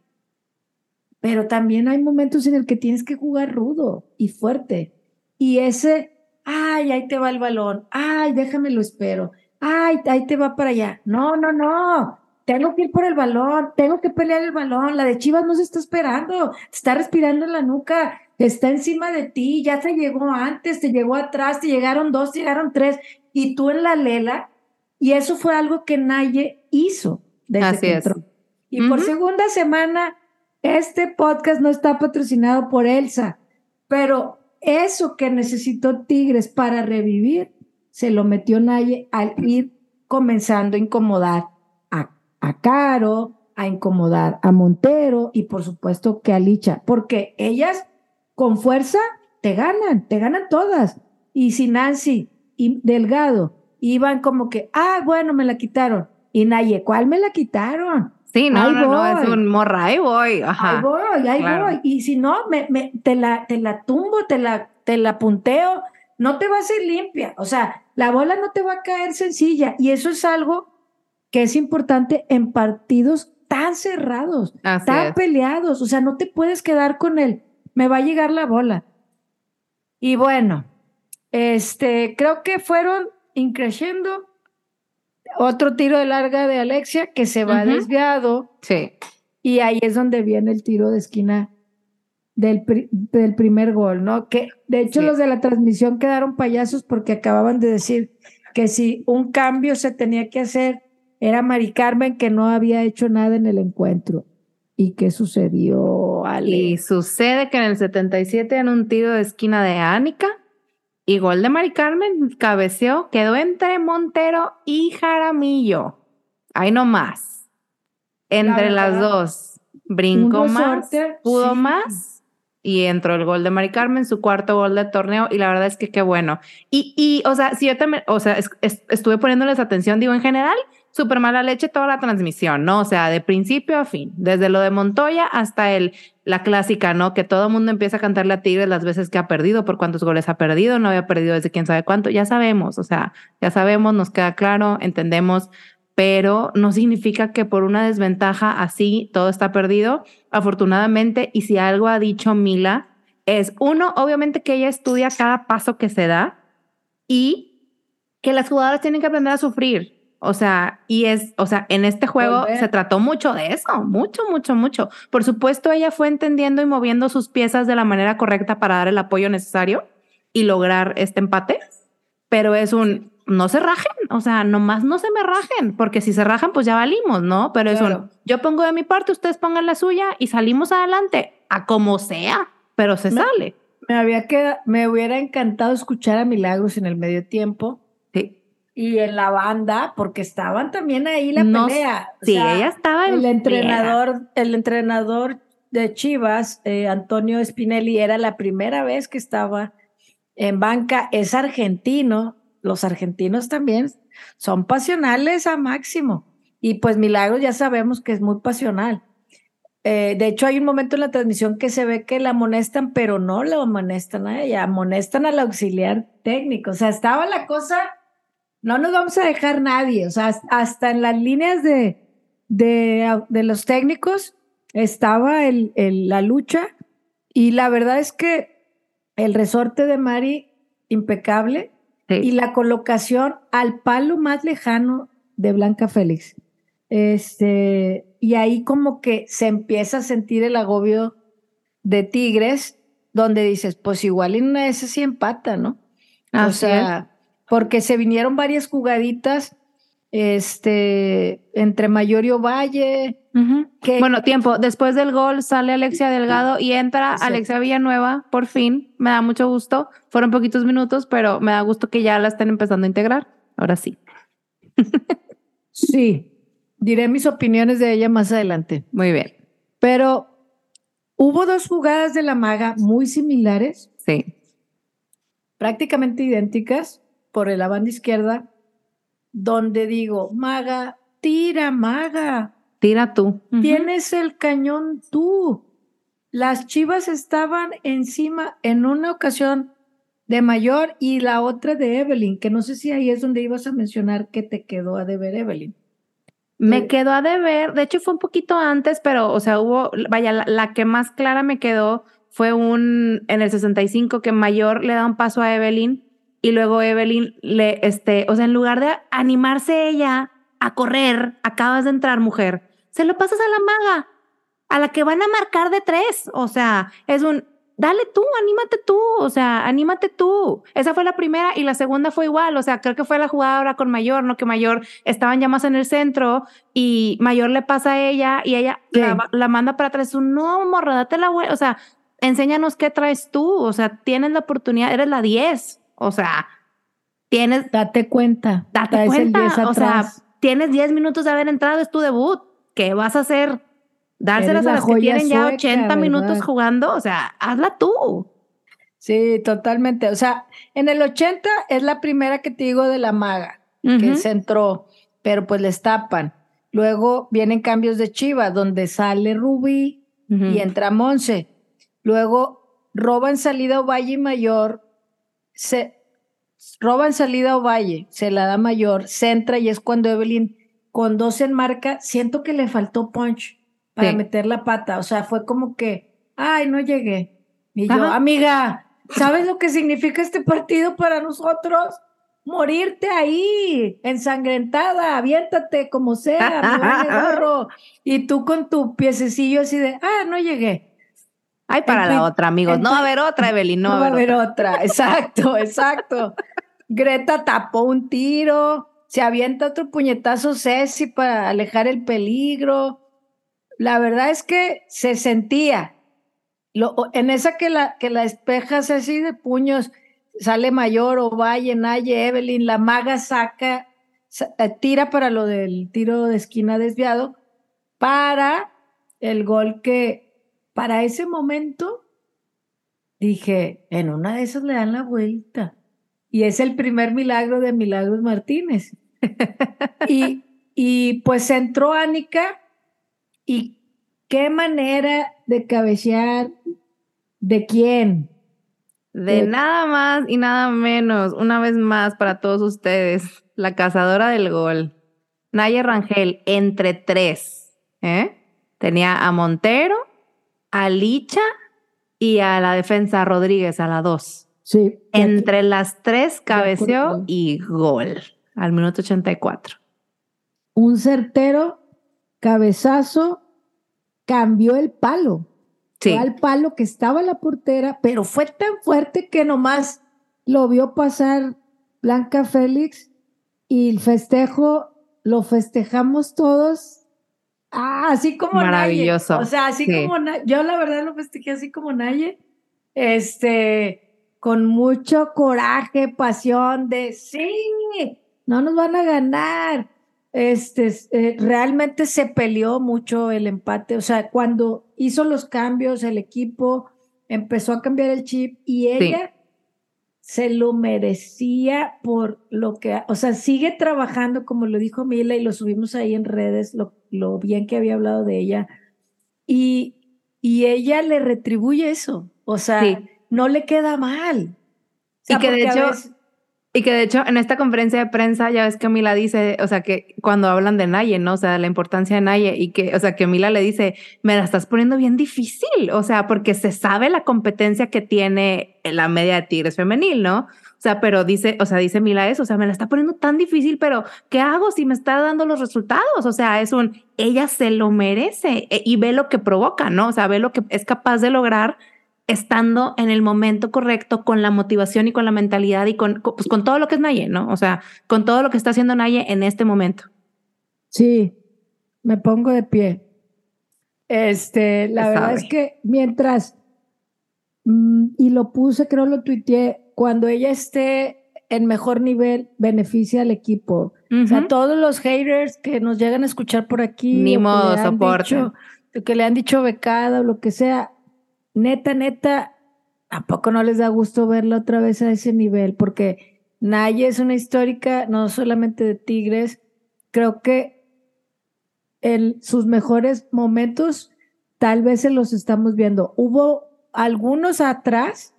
pero también hay momentos en el que tienes que jugar rudo y fuerte, y ese, ay, ahí te va el balón, ay, déjame lo espero ay, ahí te va para allá. No, no, no. Tengo que ir por el balón, tengo que pelear el balón. La de Chivas no se está esperando, está respirando en la nuca, está encima de ti, ya te llegó antes, te llegó atrás, te llegaron dos, te llegaron tres, y tú en la lela. Y eso fue algo que nadie hizo desde Así que entró. Y por segunda semana, este podcast no está patrocinado por Elsa, pero eso que necesitó Tigres para revivir, se lo metió Naye al ir comenzando a incomodar a, a Caro, a incomodar a Montero y por supuesto que a Licha, porque ellas con fuerza te ganan, te ganan todas. Y si Nancy y Delgado iban como que, ah, bueno, me la quitaron. Y Naye, ¿cuál me la quitaron? Sí, no, no, no, es un morra, ahí voy. Ajá, ahí voy, ahí voy. Y si no, me, me, te, la, te la tumbo, te la, te la punteo, no te va a ser limpia. O sea, la bola no te va a caer sencilla. Y eso es algo que es importante en partidos tan cerrados, tan peleados. O sea, no te puedes quedar con él. Me va a llegar la bola. Y bueno, este, creo que fueron increciendo otro tiro de larga de Alexia que se va desviado. Sí. Y ahí es donde viene el tiro de esquina del, del primer gol, ¿no? Que de hecho los de la transmisión quedaron payasos porque acababan de decir que si un cambio se tenía que hacer era Mari Carmen que no había hecho nada en el encuentro. ¿Y qué sucedió, Ale? Y sucede que en el 77 en un tiro de esquina de Ánica y gol de Mari Carmen, cabeceó, quedó entre Montero y Jaramillo. Ahí nomás. Entre las dos. Brincó más, pudo más y entró el gol de Mari Carmen, su cuarto gol del torneo, y la verdad es que qué bueno. Y, y o sea, si yo también, o sea, estuve poniéndoles atención, digo, en general, súper mala leche toda la transmisión, ¿no? O sea, de principio a fin, desde lo de Montoya hasta el, la clásica, ¿no? Que todo el mundo empieza a cantarle a Tigres las veces que ha perdido, por cuántos goles ha perdido, no había perdido desde quién sabe cuánto, ya sabemos, o sea, ya sabemos, nos queda claro, entendemos, pero no significa que por una desventaja así todo está perdido, afortunadamente, y si algo ha dicho Mila, es uno, obviamente que ella estudia cada paso que se da y que las jugadoras tienen que aprender a sufrir. O sea, y es, o sea, en este juego se trató mucho de eso, mucho, mucho, mucho. Por supuesto, ella fue entendiendo y moviendo sus piezas de la manera correcta para dar el apoyo necesario y lograr este empate, pero es un, no se rajen, o sea, nomás no se me rajen, porque si se rajan, pues ya valimos, ¿no? Pero es un, yo pongo de mi parte, ustedes pongan la suya y salimos adelante, a como sea, pero se sale. Me había que, me hubiera encantado escuchar a Milagros en el medio tiempo. Sí. Y en la banda, porque estaban también ahí la pelea. sí, ella estaba en el entrenador, el entrenador de Chivas, eh, Antonio Spinelli, era la primera vez que estaba en banca, es argentino, los argentinos también son pasionales a máximo. Y pues Milagros ya sabemos que es muy pasional. Eh, de hecho, hay un momento en la transmisión que se ve que la amonestan, pero no la amonestan a ella, amonestan al auxiliar técnico. O sea, estaba la cosa, no nos vamos a dejar nadie. O sea, hasta en las líneas de, de, los técnicos estaba el, el, la lucha. Y la verdad es que el resorte de Mari, impecable y la colocación al palo más lejano de Blanca Félix. Este, y ahí como que se empieza a sentir el agobio de Tigres, donde dices, pues igual en una de esas sí empata, ¿no? o sea, porque se vinieron varias jugaditas este, entre Mayorio Valle. Bueno, tiempo. Después del gol sale Alexia Delgado y entra Alexia Villanueva, por fin. Me da mucho gusto. Fueron poquitos minutos, pero me da gusto que ya la estén empezando a integrar. Ahora sí. sí, diré mis opiniones de ella más adelante. Muy bien. Pero hubo dos jugadas de la maga muy similares. Sí. Prácticamente idénticas por la banda izquierda donde digo, maga, tira, maga. Tira tú. Tienes el cañón tú. Las chivas estaban encima en una ocasión de Mayor y la otra de Evelyn, que no sé si ahí es donde ibas a mencionar que te quedó a deber Evelyn. Me quedó a deber, de hecho fue un poquito antes, pero, o sea, hubo, vaya, la, la, que más clara me quedó fue un, en el 65, que Mayor le da un paso a Evelyn y luego Evelyn le, este, o sea, en lugar de animarse ella a correr, acabas de entrar, mujer, se lo pasas a la maga, a la que van a marcar de tres. O sea, es un, dale tú, anímate tú, o sea, anímate tú. Esa fue la primera y la segunda fue igual, o sea, creo que fue la jugada ahora con Mayor, ¿no? Que Mayor estaban ya más en el centro y Mayor le pasa a ella y ella la, manda para atrás, un no, morra, date la vuelta, o sea, enséñanos qué traes tú, o sea, tienes la oportunidad, eres la 10, o sea, tienes... Date cuenta. Date cuenta, o sea, tienes 10 minutos de haber entrado, es tu debut, ¿qué vas a hacer? Dárselas a los que tienen ya 80 minutos jugando, o sea, hazla tú. Sí, totalmente. O sea, en el 80 es la primera que te digo de la maga, que se entró, pero pues les tapan. Luego vienen cambios de Chiva, donde sale Rubí y entra Monse. Luego roban salida Ovalle Mayor, se roban salida Ovalle, se la da Mayor, centra y es cuando Evelyn con dos en marca, siento que le faltó punch para meter la pata. O sea, fue como que, ay, no llegué. Y yo, amiga, ¿Sabes lo que significa este partido para nosotros? Morirte ahí, ensangrentada, aviéntate como sea, Y tú con tu piececillo así de, ah, no llegué. Ay, para la otra, amigos. no va a haber otra, Evelyn, no, va a haber otra. Exacto, exacto. Greta tapó un tiro, se avienta otro puñetazo Ceci para alejar el peligro. La verdad es que se sentía, en esa que la, que la espejas así de puños, sale Mayor o Valle, Naye, Evelyn, la maga saca, eh, tira para lo del tiro de esquina desviado, para el gol que para ese momento dije, en una de esas le dan la vuelta. Y es el primer milagro de Milagros Martínez. y, y pues entró Ánica y qué manera de cabecear de quién. De nada más y nada menos, una vez más para todos ustedes, la cazadora del gol. Naya Rangel, entre tres. ¿eh? Tenía a Montero, a Licha y a la defensa Rodríguez, a la dos. Sí. Entre las tres cabeceó y gol al minuto 84. Un certero cabezazo cambió el palo. Sí. Fue al palo que estaba la portera, pero fue tan fuerte que nomás lo vio pasar Blanca Félix y el festejo lo festejamos todos. Ah, así como Maravilloso. O sea, así como yo la verdad lo festejé así como Naye. Este, con mucho coraje, pasión de sí, no nos van a ganar este, eh, realmente se peleó mucho el empate. O sea, cuando hizo los cambios, el equipo empezó a cambiar el chip y ella se lo merecía por lo que, o sea, sigue trabajando, como lo dijo Mila y lo subimos ahí en redes, lo, lo bien que había hablado de ella. Y, y ella le retribuye eso. O sea, no le queda mal. y que de hecho, y que de hecho en esta conferencia de prensa ya ves que Mila dice, o sea, que cuando hablan de Naye, ¿no? O sea, la importancia de Naye y que, o sea, que Mila le dice, me la estás poniendo bien difícil, o sea, porque se sabe la competencia que tiene la media de Tigres femenil, ¿no? O sea, pero dice, o sea, dice Mila eso, o sea, me la está poniendo tan difícil, pero ¿qué hago si me está dando los resultados? O sea, es un, ella se lo merece e, y ve lo que provoca, ¿no? O sea, ve lo que es capaz de lograr estando en el momento correcto, con la motivación y con la mentalidad y con, pues, con todo lo que es Naye, ¿no? O sea, con todo lo que está haciendo Naye en este momento. Sí, me pongo de pie. Este, la verdad es que mientras, mm, y lo puse, creo lo tuiteé, cuando ella esté en mejor nivel, beneficia al equipo. O sea, todos los haters que nos llegan a escuchar por aquí, ni modo, soporte. que le han dicho becada o lo que sea, neta, neta, ¿a poco no les da gusto verla otra vez a ese nivel? Porque Naye es una histórica no solamente de Tigres, creo que en sus mejores momentos tal vez se los estamos viendo. Hubo algunos atrás,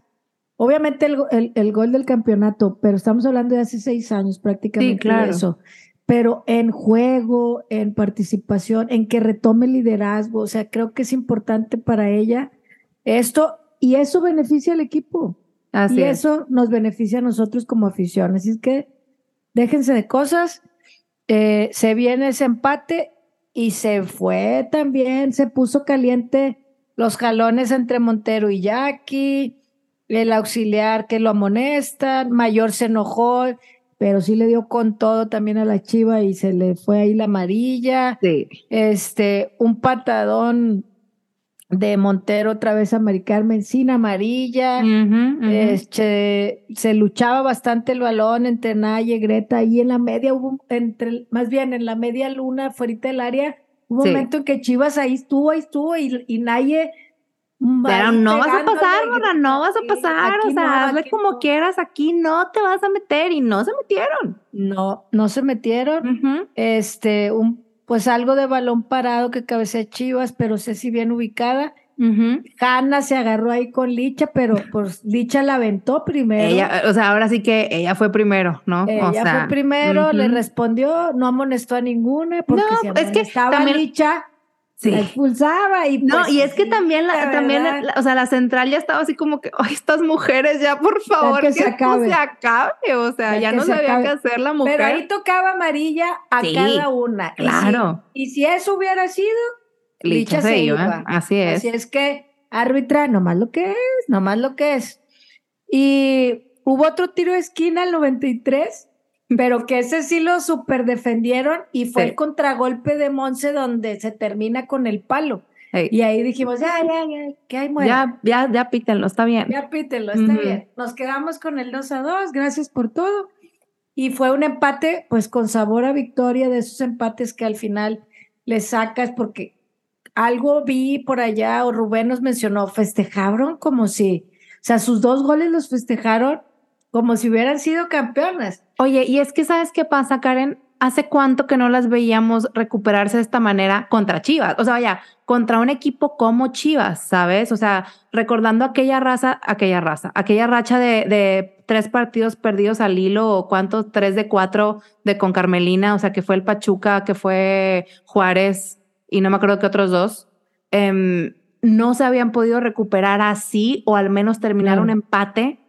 obviamente el, gol del campeonato, pero estamos hablando de hace seis años prácticamente claro. eso. Pero en juego, en participación, en que retome liderazgo, o sea, creo que es importante para ella esto, y eso beneficia al equipo. y eso nos beneficia a nosotros como afición. Así es que déjense de cosas. Eh, se viene ese empate y se fue también, se puso caliente los jalones entre Montero y Jackie, el auxiliar que lo amonestan, Mayor se enojó, pero sí le dio con todo también a la Chiva y se le fue ahí la amarilla. Sí. Este, un patadón de Montero otra vez a Mari Carmen sin amarilla. Este, se luchaba bastante el balón entre Naye y Greta. Y en la media hubo, entre, más bien en la media luna, fuera del área, un momento en que Chivas ahí estuvo, ahí estuvo, y, y Naye pero no vas a pasar, morra, no vas a pasar, o sea, hazle como quieras, aquí no te vas a meter y no se metieron. No, no se metieron. Este, un, pues algo de balón parado que cabecea Chivas, pero sé si bien ubicada. Hanna se agarró ahí con Licha, pero pues Licha la aventó primero. Ella, o sea, ahora sí que ella fue primero, ¿no? Ella fue primero, le respondió, no amonestó a ninguna, porque no, es que también, Licha, Sí. expulsaba y no pues, y es que también la, también o sea la central ya estaba así como que ay estas mujeres ya por favor que, se, acabe. se acabe o sea ya, no sabía qué hacer la mujer pero ahí tocaba amarilla a cada una claro y si, eso hubiera sido Licha, se iba. así es así es que árbitra nomás lo que es nomás lo que es y hubo otro tiro de esquina al 93 pero que ese sí lo super defendieron y fue el contragolpe de Monse donde se termina con el palo. Y ahí dijimos, ya, ya, ya, que hay muere. Ya, ya, ya pítenlo, está bien. Ya pítenlo, está bien. Nos quedamos con el 2 a 2, gracias por todo. Y fue un empate, pues con sabor a victoria de esos empates que al final le sacas, porque algo vi por allá, o Rubén nos mencionó, festejaron como si, o sea, sus dos goles los festejaron como si hubieran sido campeonas. Oye, y es que sabes qué pasa, Karen, ¿hace cuánto que no las veíamos recuperarse de esta manera contra Chivas? O sea, vaya, contra un equipo como Chivas, ¿sabes? O sea, recordando aquella raza, aquella raza, aquella racha de, de tres partidos perdidos al hilo o cuántos, tres de cuatro de con Carmelina, o sea, que fue el Pachuca, que fue Juárez y no me acuerdo que otros dos. Em, no se habían podido recuperar así o al menos terminar un empate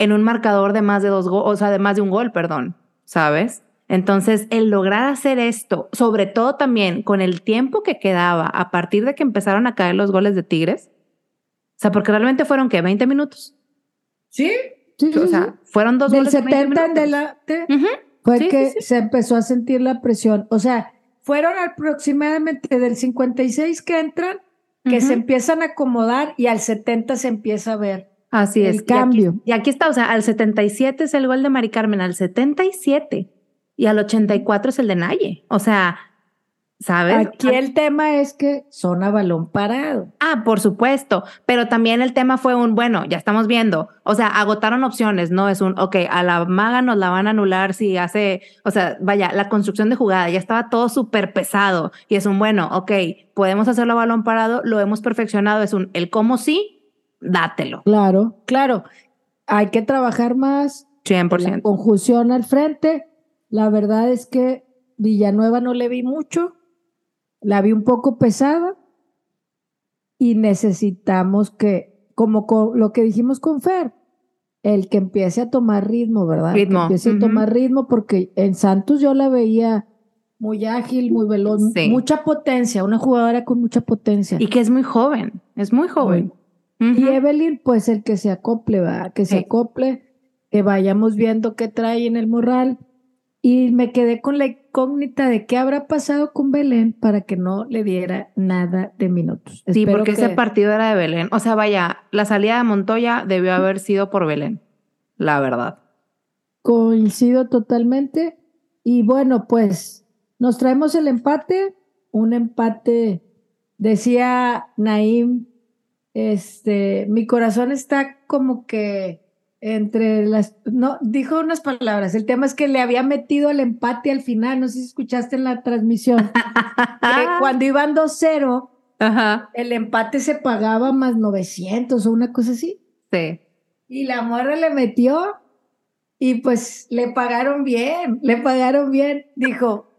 en un marcador de más de dos goles, o sea, de más de un gol, perdón, ¿sabes? Entonces, el lograr hacer esto, sobre todo también con el tiempo que quedaba a partir de que empezaron a caer los goles de Tigres, o sea, porque realmente fueron, ¿qué? ¿20 minutos? Sí, sí, O sea, fueron dos Del goles 70 en adelante fue que se empezó a sentir la presión. O sea, fueron aproximadamente del 56 que entran, que se empiezan a acomodar y al 70 se empieza a ver Así es. El cambio. Y aquí, está, o sea, al 77 es el gol de Mari Carmen, al 77 y al 84 es el de Naye. O sea, ¿sabes? Aquí el tema es que son a balón parado. Ah, por supuesto, pero también el tema fue un, bueno, ya estamos viendo, o sea, agotaron opciones, no es un, ok, a la maga nos la van a anular si hace, o sea, vaya, la construcción de jugada ya estaba todo súper pesado y es un, bueno, ok, podemos hacerlo a balón parado, lo hemos perfeccionado, es un, el cómo sí, dátelo. Claro, claro. Hay que trabajar más. 100%. conjunción al frente. La verdad es que Villanueva no le vi mucho. La vi un poco pesada. Y necesitamos que, como lo que dijimos con Fer, el que empiece a tomar ritmo, ¿verdad? Ritmo. Que empiece a tomar ritmo, porque en Santos yo la veía muy ágil, muy veloz, mucha potencia, una jugadora con mucha potencia. Y que es muy joven, es muy joven. Y Evelyn, pues el que se acople, va, que se acople, que vayamos viendo qué trae en el morral. Y me quedé con la incógnita de qué habrá pasado con Belén para que no le diera nada de minutos. Sí, porque ese partido era de Belén. O sea, vaya, la salida de Montoya debió haber sido por Belén, la verdad. Coincido totalmente. Y bueno, pues nos traemos el empate, un empate, decía Naim este, mi corazón está como que entre las, no, dijo unas palabras, el tema es que le había metido el empate al final, no sé si escuchaste en la transmisión, que cuando iban 2-0, el empate se pagaba más 900 o una cosa así. Sí. Y la morra le metió y pues le pagaron bien, le pagaron bien, dijo,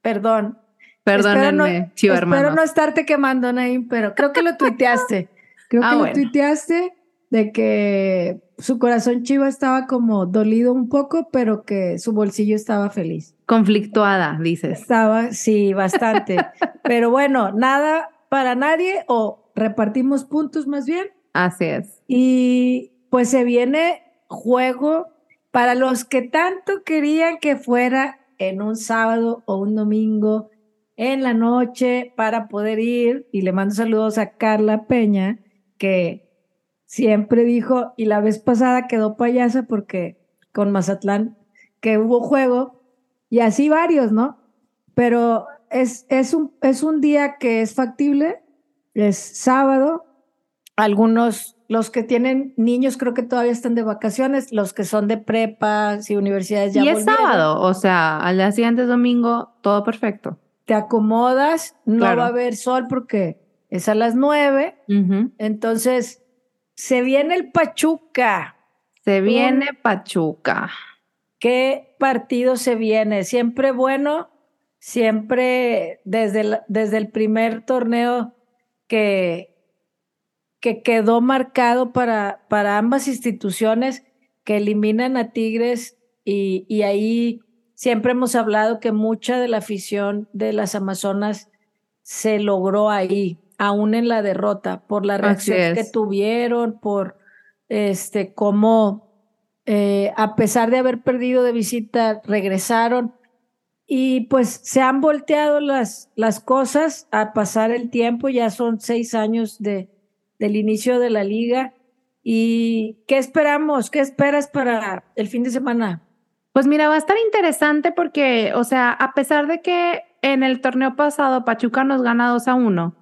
perdón. Perdónenme, espero no, espero no estarte quemando, Naim, pero creo que lo tuiteaste. Creo ah, que lo tuiteaste de que su corazón chiva estaba como dolido un poco, pero que su bolsillo estaba feliz. Conflictuada, dices. Estaba, sí, bastante. pero bueno, nada para nadie o repartimos puntos más bien. Así es. Y pues se viene juego para los que tanto querían que fuera en un sábado o un domingo en la noche para poder ir y le mando saludos a Carla Peña, que siempre dijo, y la vez pasada quedó payasa porque con Mazatlán, que hubo juego, y así varios, ¿no? Pero es, es, un, es un día que es factible, es sábado, algunos, los que tienen niños creo que todavía están de vacaciones, los que son de prepas y universidades ya Y es sábado, o sea, al día siguiente es domingo, todo perfecto. Te acomodas, no va a haber sol porque es a las nueve, entonces se viene el Pachuca. Se viene Pachuca. ¿Qué partido se viene? Siempre bueno, siempre desde el, desde el primer torneo que, que quedó marcado para, para ambas instituciones que eliminan a Tigres y, y ahí siempre hemos hablado que mucha de la afición de las Amazonas se logró ahí, aún en la derrota, por la reacción que tuvieron, por este, cómo eh, a pesar de haber perdido de visita, regresaron y pues se han volteado las, las cosas a pasar el tiempo, ya son seis años de, del inicio de la liga. ¿Y qué esperamos? ¿Qué esperas para el fin de semana? Pues mira, va a estar interesante porque, o sea, a pesar de que en el torneo pasado Pachuca nos gana 2 a 1,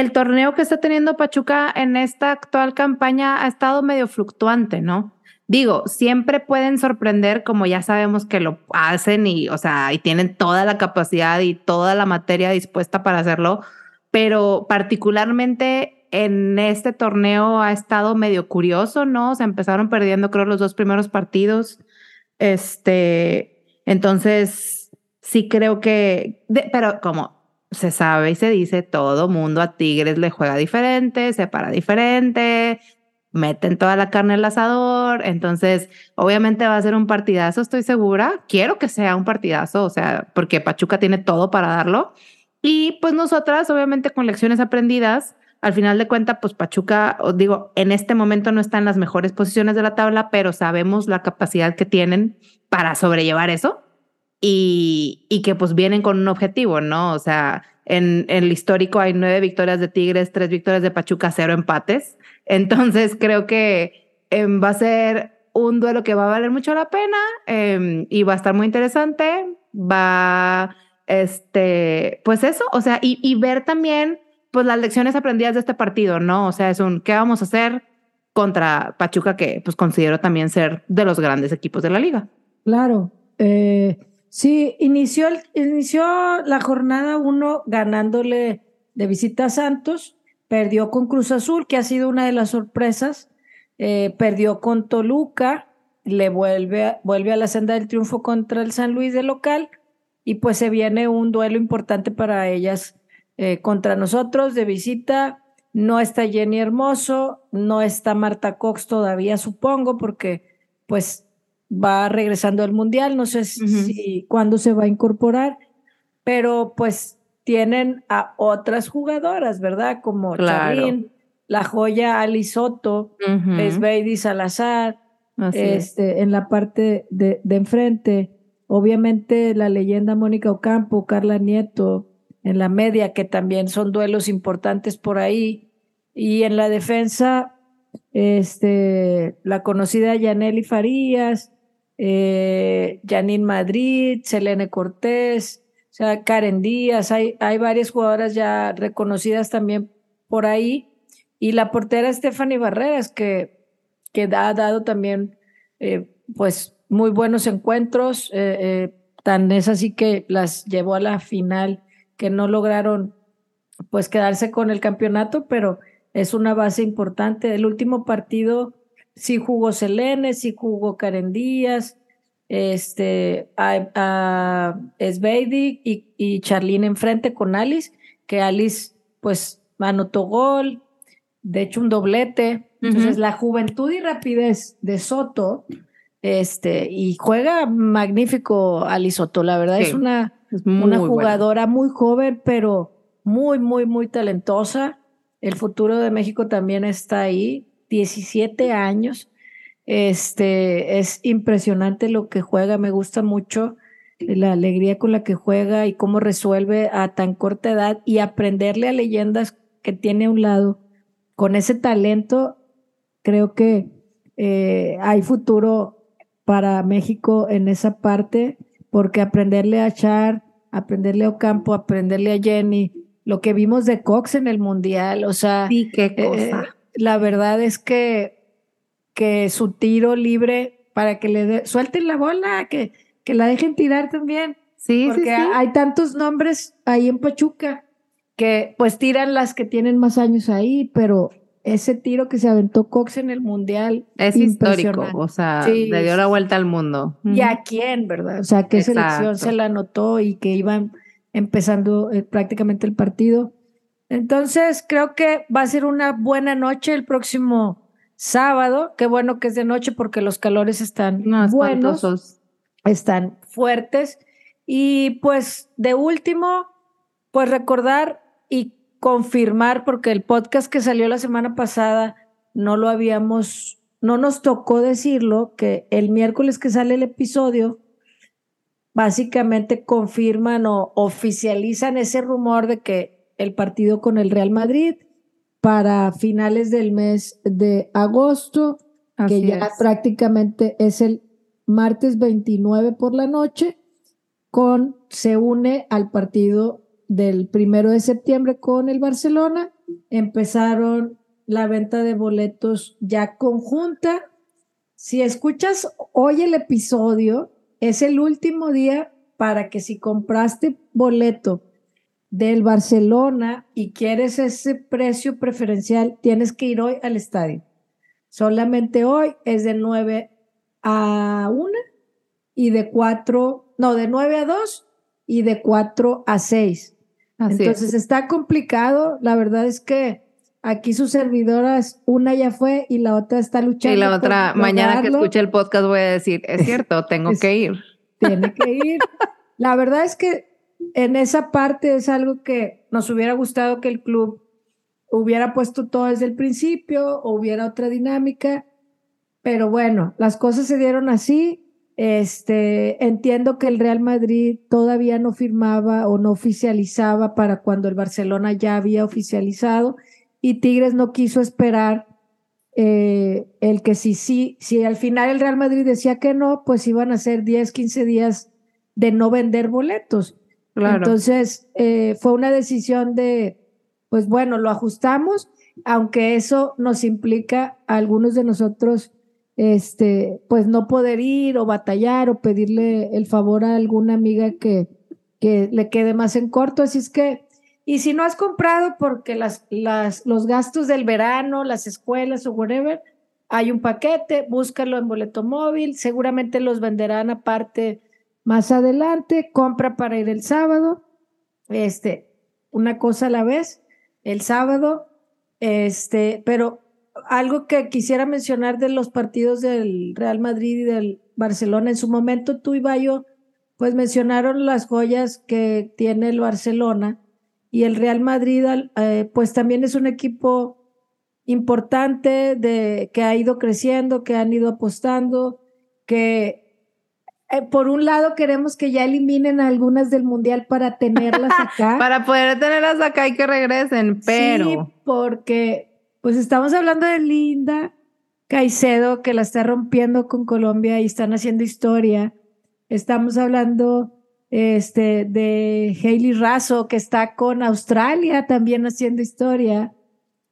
el torneo que está teniendo Pachuca en esta actual campaña ha estado medio fluctuante, ¿no? Digo, siempre pueden sorprender, como ya sabemos que lo hacen y, o sea, y tienen toda la capacidad y toda la materia dispuesta para hacerlo, pero particularmente en este torneo ha estado medio curioso, ¿no? Se empezaron perdiendo, creo, los dos primeros partidos. Este, entonces, sí creo que, pero como se sabe y se dice, todo mundo a Tigres le juega diferente, se para diferente, meten toda la carne al asador, entonces obviamente va a ser un partidazo, estoy segura, quiero que sea un partidazo, o sea, porque Pachuca tiene todo para darlo. Y pues nosotras, obviamente con lecciones aprendidas, al final de cuentas, pues Pachuca, os digo, en este momento no está en las mejores posiciones de la tabla, pero sabemos la capacidad que tienen para sobrellevar eso y, y que pues vienen con un objetivo, ¿no? O sea, en, en el histórico hay nueve victorias de Tigres, tres victorias de Pachuca, cero empates. Entonces creo que em, va a ser un duelo que va a valer mucho la pena em, y va a estar muy interesante. Va, este, pues eso, o sea, y, y, ver también, pues las lecciones aprendidas de este partido, ¿no? O sea, es un, ¿qué vamos a hacer contra Pachuca que pues considero también ser de los grandes equipos de la liga? Claro. Eh, sí, inició, inició la jornada uno ganándole de visita a Santos Perdió con Cruz Azul, que ha sido una de las sorpresas. Eh, perdió con Toluca, le vuelve, vuelve a la senda del triunfo contra el San Luis de local. Y pues se viene un duelo importante para ellas eh, contra nosotros de visita. No está Jenny Hermoso, no está Marta Cox todavía, supongo, porque pues va regresando al Mundial. No sé si cuándo se va a incorporar, pero pues tienen a otras jugadoras, ¿verdad? Como claro. la joya Ali Soto, uh Salazar, este, en la parte de, de, enfrente. Obviamente la leyenda Mónica Ocampo, Carla Nieto, en la media, que también son duelos importantes por ahí. Y en la defensa, este, la conocida Yaneli Farías, eh, Janine Madrid, Selene Cortés, Karen Díaz, hay, hay varias jugadoras ya reconocidas también por ahí. Y la portera Stephanie Barreras, que, que ha dado también eh, pues muy buenos encuentros. Eh, eh, tan es así que las llevó a la final, que no lograron pues quedarse con el campeonato, pero es una base importante. El último partido sí jugó Selene, sí jugó Karen Díaz, este, a, a y, y Charlene enfrente con Alice, que Alice pues anotó gol, de hecho un doblete. Entonces la juventud y rapidez de Soto, este, y juega magnífico Alice Soto, la verdad es una, una jugadora muy joven, pero muy, muy, muy talentosa. El futuro de México también está ahí, 17 años. Este, es impresionante lo que juega, me gusta mucho. la alegría con la que juega y cómo resuelve a tan corta edad y aprenderle a leyendas que tiene a un lado con ese talento, creo que eh, hay futuro para México en esa parte, porque aprenderle a Char, aprenderle a Ocampo, aprenderle a Jenny, lo que vimos de Cox en el Mundial, o sea, sí, qué eh, cosa. La verdad es que, que su tiro libre para que le suelten la bola, que, que la dejen tirar también. Sí, porque sí, sí. hay tantos nombres ahí en Pachuca que pues tiran las que tienen más años ahí, pero ese tiro que se aventó Cox en el Mundial. Es histórico, o sea, le dio la vuelta al mundo. ¿Y a quién, verdad? O sea, qué selección se la notó y que iban empezando eh, prácticamente el partido. Entonces, creo que va a ser una buena noche el próximo sábado. Qué bueno que es de noche porque los calores están buenos, están fuertes. Y pues, de último, pues recordar y confirmar, porque el podcast que salió la semana pasada no lo habíamos, no nos tocó decirlo, que el miércoles que sale el episodio, básicamente confirman o oficializan ese rumor de que el partido con el Real Madrid para finales del mes de agosto, que ya prácticamente es el martes 29 por la noche, con se une al partido del primero de septiembre con el Barcelona. Empezaron la venta de boletos ya conjunta. Si escuchas hoy el episodio, es el último día para que si compraste boleto del Barcelona y quieres ese precio preferencial, tienes que ir hoy al estadio. Solamente hoy es de 9 a 1 y de 4, no, de 9 a 2 y de 4 a 6. Entonces está complicado. La verdad es que aquí sus servidoras, una ya fue y la otra está luchando. Y la otra, mañana que escuche el podcast voy a decir, es cierto, tengo que ir. Tiene que ir. la verdad es que en esa parte es algo que nos hubiera gustado que el club hubiera puesto todo desde el principio o hubiera otra dinámica. Pero bueno, las cosas se dieron así este, entiendo que el Real Madrid todavía no firmaba o no oficializaba para cuando el Barcelona ya había oficializado y Tigres no quiso esperar eh, el que si sí, si al final el Real Madrid decía que no, pues iban a ser 10, 15 días de no vender boletos. Entonces, eh, fue una decisión de, pues bueno, lo ajustamos, aunque eso nos implica a algunos de nosotros este, pues no poder ir o batallar o pedirle el favor a alguna amiga que, que le quede más en corto. Así es que, y si no has comprado porque las, las, los gastos del verano, las escuelas o whatever, hay un paquete, búscalo en boleto móvil, seguramente los venderán aparte más adelante, compra para ir el sábado, este, una cosa a la vez, el sábado, este, pero algo que quisiera mencionar de los partidos del Real Madrid y del Barcelona, en su momento tú y Bayo, pues mencionaron las joyas que tiene el Barcelona y el Real Madrid, eh, pues también es un equipo importante de, que ha ido creciendo, que han ido apostando, que eh, por un lado queremos que ya eliminen algunas del Mundial para tenerlas acá. para poder tenerlas acá y que regresen, pero... Sí, porque pues estamos hablando de Linda Caicedo, que la está rompiendo con Colombia y están haciendo historia. Estamos hablando este, de Hailey Razo, que está con Australia también haciendo historia.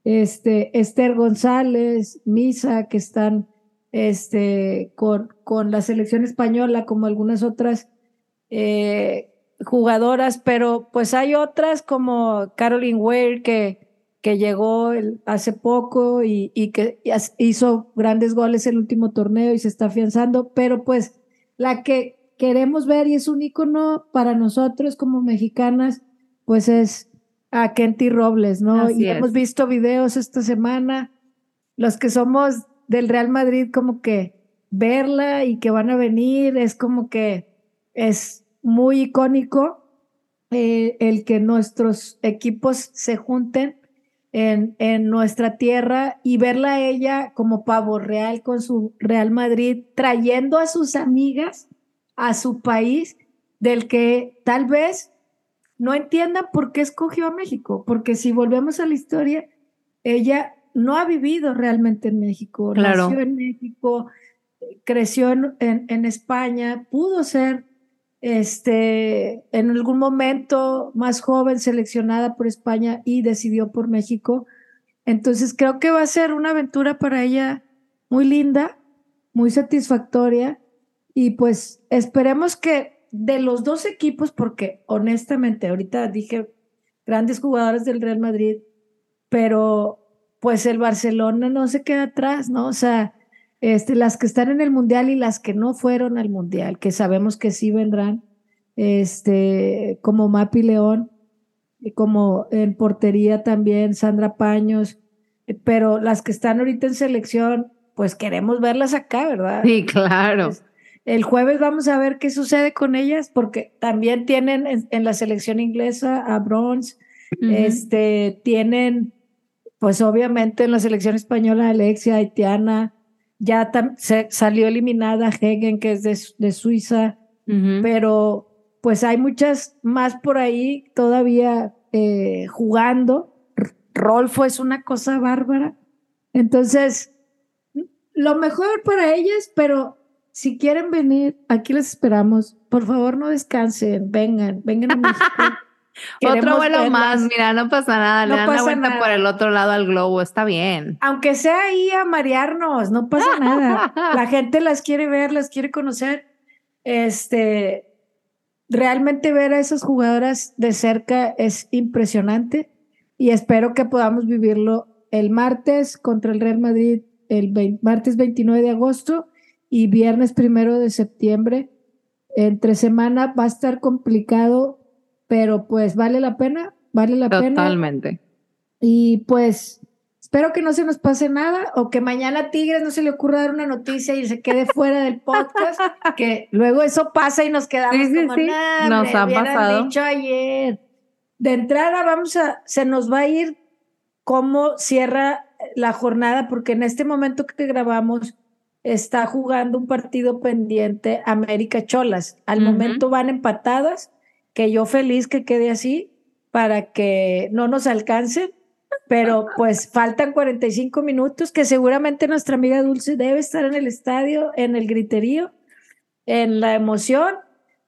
Este, Esther González, Misa, que están este, con, con la selección española, como algunas otras eh, jugadoras, pero pues hay otras como Caroline Ware, que que llegó hace poco y, que hizo grandes goles el último torneo y se está afianzando, pero pues la que queremos ver y es un ícono para nosotros como mexicanas, pues es a Kenty Robles, ¿no? y hemos visto videos esta semana, los que somos del Real Madrid, como que verla y que van a venir, es como que es muy icónico eh, el que nuestros equipos se junten en, en, nuestra tierra y verla a ella como pavo real con su Real Madrid, trayendo a sus amigas a su país del que tal vez no entiendan por qué escogió a México, porque si volvemos a la historia, ella no ha vivido realmente en México, Claro. nació en México, creció en, en- en España, pudo ser este, en algún momento más joven seleccionada por España y decidió por México. Entonces creo que va a ser una aventura para ella muy linda, muy satisfactoria y pues esperemos que de los dos equipos, porque honestamente ahorita dije grandes jugadores del Real Madrid, pero pues el Barcelona no se queda atrás, ¿no? O sea, este, las que están en el Mundial y las que no fueron al Mundial, que sabemos que sí vendrán, este, como Mapi León, y como en portería también Sandra Paños, pero las que están ahorita en selección, pues queremos verlas acá, ¿verdad? Sí, claro. El jueves vamos a ver qué sucede con ellas, porque también tienen en, en la selección inglesa a Bronze, este, tienen, pues obviamente en la selección española Alexia, Haitiana, ya se salió eliminada Hegen, que es de, de Suiza, pero pues hay muchas más por ahí todavía eh, jugando. R- Rolfo es una cosa bárbara. Entonces, lo mejor para ellas, pero si quieren venir, aquí les esperamos. Por favor, no descansen, vengan, vengan a México. Otro vuelo verlas. más, mira, no pasa nada, No le dan la pasa vuelta nada. por el otro lado al globo, está bien. Aunque sea ahí a marearnos, no pasa nada. La gente las quiere ver, las quiere conocer. Este, realmente ver a esas jugadoras de cerca es impresionante y espero que podamos vivirlo el martes contra el Real Madrid, el vein- martes 29 de agosto y viernes primero de septiembre. Entre semana va a estar complicado, pero pues vale la pena, vale la pena. Totalmente. Y pues espero que no se nos pase nada o que mañana a Tigres no se le ocurra dar una noticia y se quede fuera del podcast, que luego eso pasa y nos quedamos Sí, como, sí. "Nah, Nos hombre, ha hubieran pasado". dicho ayer. De entrada vamos a, se nos va a ir cómo cierra la jornada, porque en este momento que grabamos está jugando un partido pendiente América Cholas. Al momento van empatadas, que yo feliz que quede así para que no nos alcancen, pero pues faltan 45 minutos que seguramente nuestra amiga Dulce debe estar en el estadio, en el griterío, en la emoción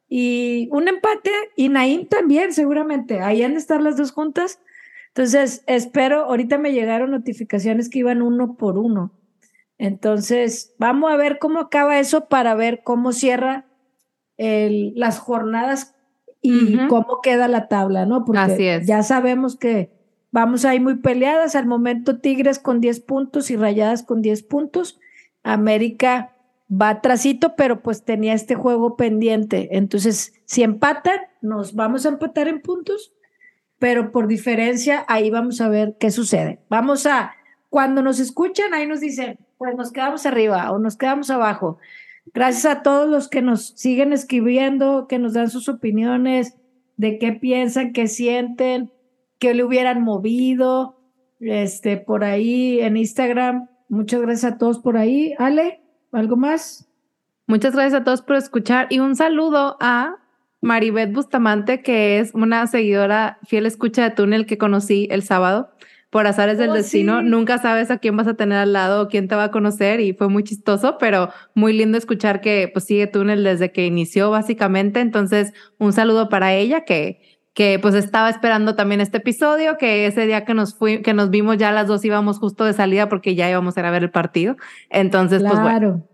y un empate y Naim también seguramente, ahí han de estar las dos juntas. Entonces, espero, ahorita me llegaron notificaciones que iban uno por uno. Entonces, vamos a ver cómo acaba eso para ver cómo cierra el- las jornadas y cómo queda la tabla, ¿no? Porque Así es. ya sabemos que vamos ahí muy peleadas. Al momento Tigres con 10 puntos y Rayadas con 10 puntos. América va atrasito, pero pues tenía este juego pendiente. Entonces, si empatan, nos vamos a empatar en puntos, pero por diferencia, ahí vamos a ver qué sucede. Vamos a, cuando nos escuchan, ahí nos dicen, pues nos quedamos arriba o nos quedamos abajo. Gracias a todos los que nos siguen escribiendo, que nos dan sus opiniones de qué piensan, qué sienten, qué le hubieran movido, este, por ahí en Instagram. Muchas gracias a todos por ahí. Ale, ¿algo más? Muchas gracias a todos por escuchar y un saludo a Maribeth Bustamante, que es una seguidora fiel escucha de túnel que conocí el sábado por azares del Oh, destino. sí. Nunca sabes a quién vas a tener al lado o quién te va a conocer y fue muy chistoso, pero muy lindo escuchar que pues sigue túnel desde que inició básicamente. Entonces, un saludo para ella que que pues estaba esperando también este episodio, que ese día que nos fui, que nos vimos ya las dos íbamos justo de salida porque ya íbamos a ir a ver el partido. Entonces, pues bueno, claro.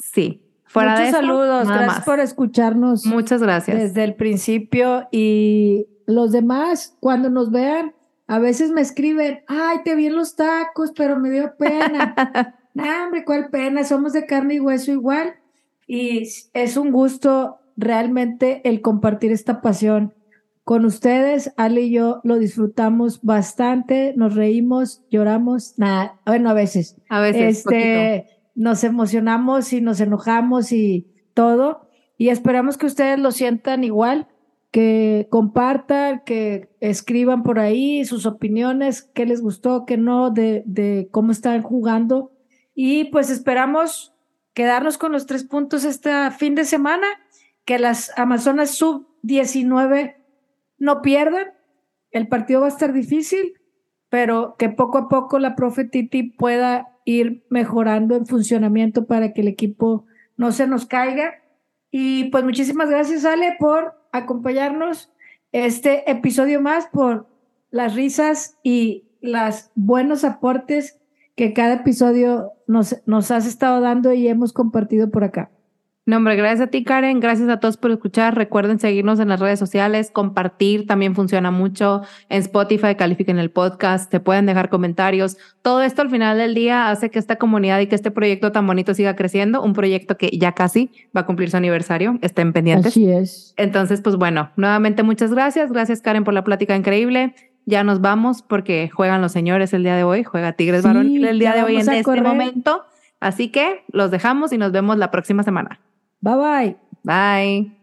sí. Fuera Muchos de eso, saludos. Gracias más. por escucharnos Muchas gracias. desde el principio y los demás, cuando nos vean, a veces me escriben, ay, te vi en los tacos, pero me dio pena. nah, hombre, ¿cuál pena? Somos de carne y hueso igual. Y es un gusto realmente el compartir esta pasión con ustedes. Ale y yo lo disfrutamos bastante, nos reímos, lloramos, nada, bueno, a veces a veces. poquito. este, nos emocionamos y nos enojamos y todo. Y esperamos que ustedes lo sientan igual, que compartan, que escriban por ahí sus opiniones, qué les gustó, qué no, de, de cómo están jugando. Y pues esperamos quedarnos con los tres puntos este fin de semana que las Amazonas sub 19 no pierdan. El partido va a estar difícil, pero que poco a poco la profe Titi pueda ir mejorando en funcionamiento para que el equipo no se nos caiga. Y pues muchísimas gracias, Ale, por acompañarnos este episodio más, por las risas y los buenos aportes que cada episodio nos, nos has estado dando y hemos compartido por acá. No, hombre, gracias a ti, Karen. Gracias a todos por escuchar. Recuerden seguirnos en las redes sociales, compartir también funciona mucho. En Spotify, califiquen el podcast, te pueden dejar comentarios. Todo esto al final del día hace que esta comunidad y que este proyecto tan bonito siga creciendo. Un proyecto que ya casi va a cumplir su aniversario. Estén pendientes. Así es. Entonces, pues bueno, nuevamente muchas gracias. Gracias, Karen, por la plática increíble. Ya nos vamos porque juegan los señores el día de hoy. Juega Tigres Varonil el día de hoy en este momento. Así que los dejamos y nos vemos la próxima semana. Bye-bye. Bye.